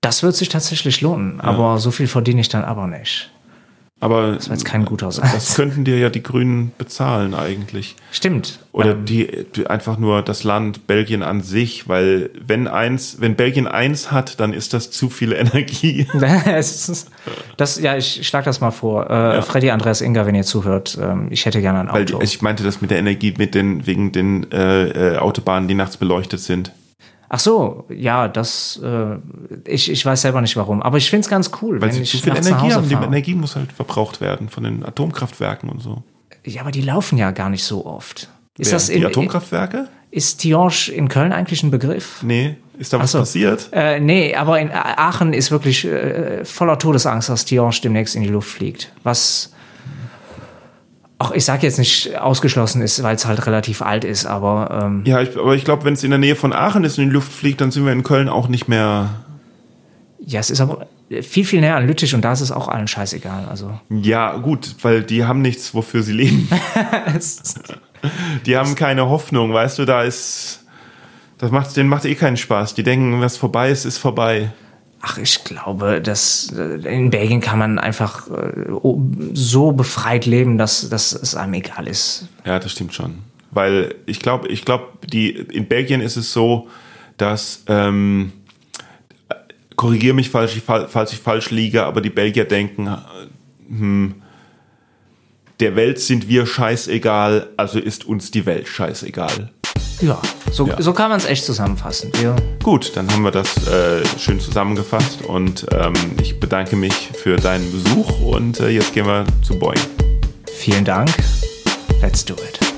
das wird sich tatsächlich lohnen, aber so viel verdiene ich dann aber nicht. Aber Das war jetzt kein guter das Satz. könnten dir ja die Grünen bezahlen eigentlich. Stimmt. Oder die, die einfach nur das Land Belgien an sich, weil wenn eins, wenn Belgien eins hat, dann ist das zu viel Energie. das, ja, ich schlage das mal vor. Äh, Freddy Andreas Inga, wenn ihr zuhört, ähm, ich hätte gerne ein Weil Auto. ich meinte das mit der Energie, mit den, wegen den äh, äh, Autobahnen, die nachts beleuchtet sind. Ach so, ja, das, äh, ich, ich weiß selber nicht warum, aber ich finde es ganz cool, Weil wenn sie ich zu viel Energie haben. Die. Energie muss halt verbraucht werden von den Atomkraftwerken und so. Ja, aber die laufen ja gar nicht so oft. Ist Wer? das die in, Atomkraftwerke? ist Tihange in Köln eigentlich ein Begriff? Nee. Ist da was so. passiert? Äh, nee, aber in Aachen ist wirklich äh, voller Todesangst, dass Tihange demnächst in die Luft fliegt. Was auch ich sage jetzt nicht ausgeschlossen ist, weil es halt relativ alt ist, aber ähm, Ja, ich, aber ich glaube, wenn es in der Nähe von Aachen ist und in die Luft fliegt, dann sind wir in Köln auch nicht mehr. ja, es ist aber viel, viel näher an Lüttich und da ist es auch allen scheißegal. Also Ja, gut, weil die haben nichts, wofür sie leben. Die haben keine Hoffnung, weißt du, da ist. Das macht, denen macht eh keinen Spaß. Die denken, was vorbei ist, ist vorbei. Ach, ich glaube, dass äh, in Belgien kann man einfach äh, so befreit leben, dass, dass es einem egal ist. Ja, das stimmt schon. Weil ich glaube, ich glaube, in Belgien ist es so, dass ähm, korrigiere mich, falls ich, fall- falls ich falsch liege, aber die Belgier denken, äh, hm, der Welt sind wir scheißegal, also ist uns die Welt scheißegal. Ja, so, Ja. so kann man es echt zusammenfassen. Wir, Gut, dann haben wir das äh, schön zusammengefasst und ähm, ich bedanke mich für deinen Besuch und äh, jetzt gehen wir zu Boeing. vielen Dank. Let's do it.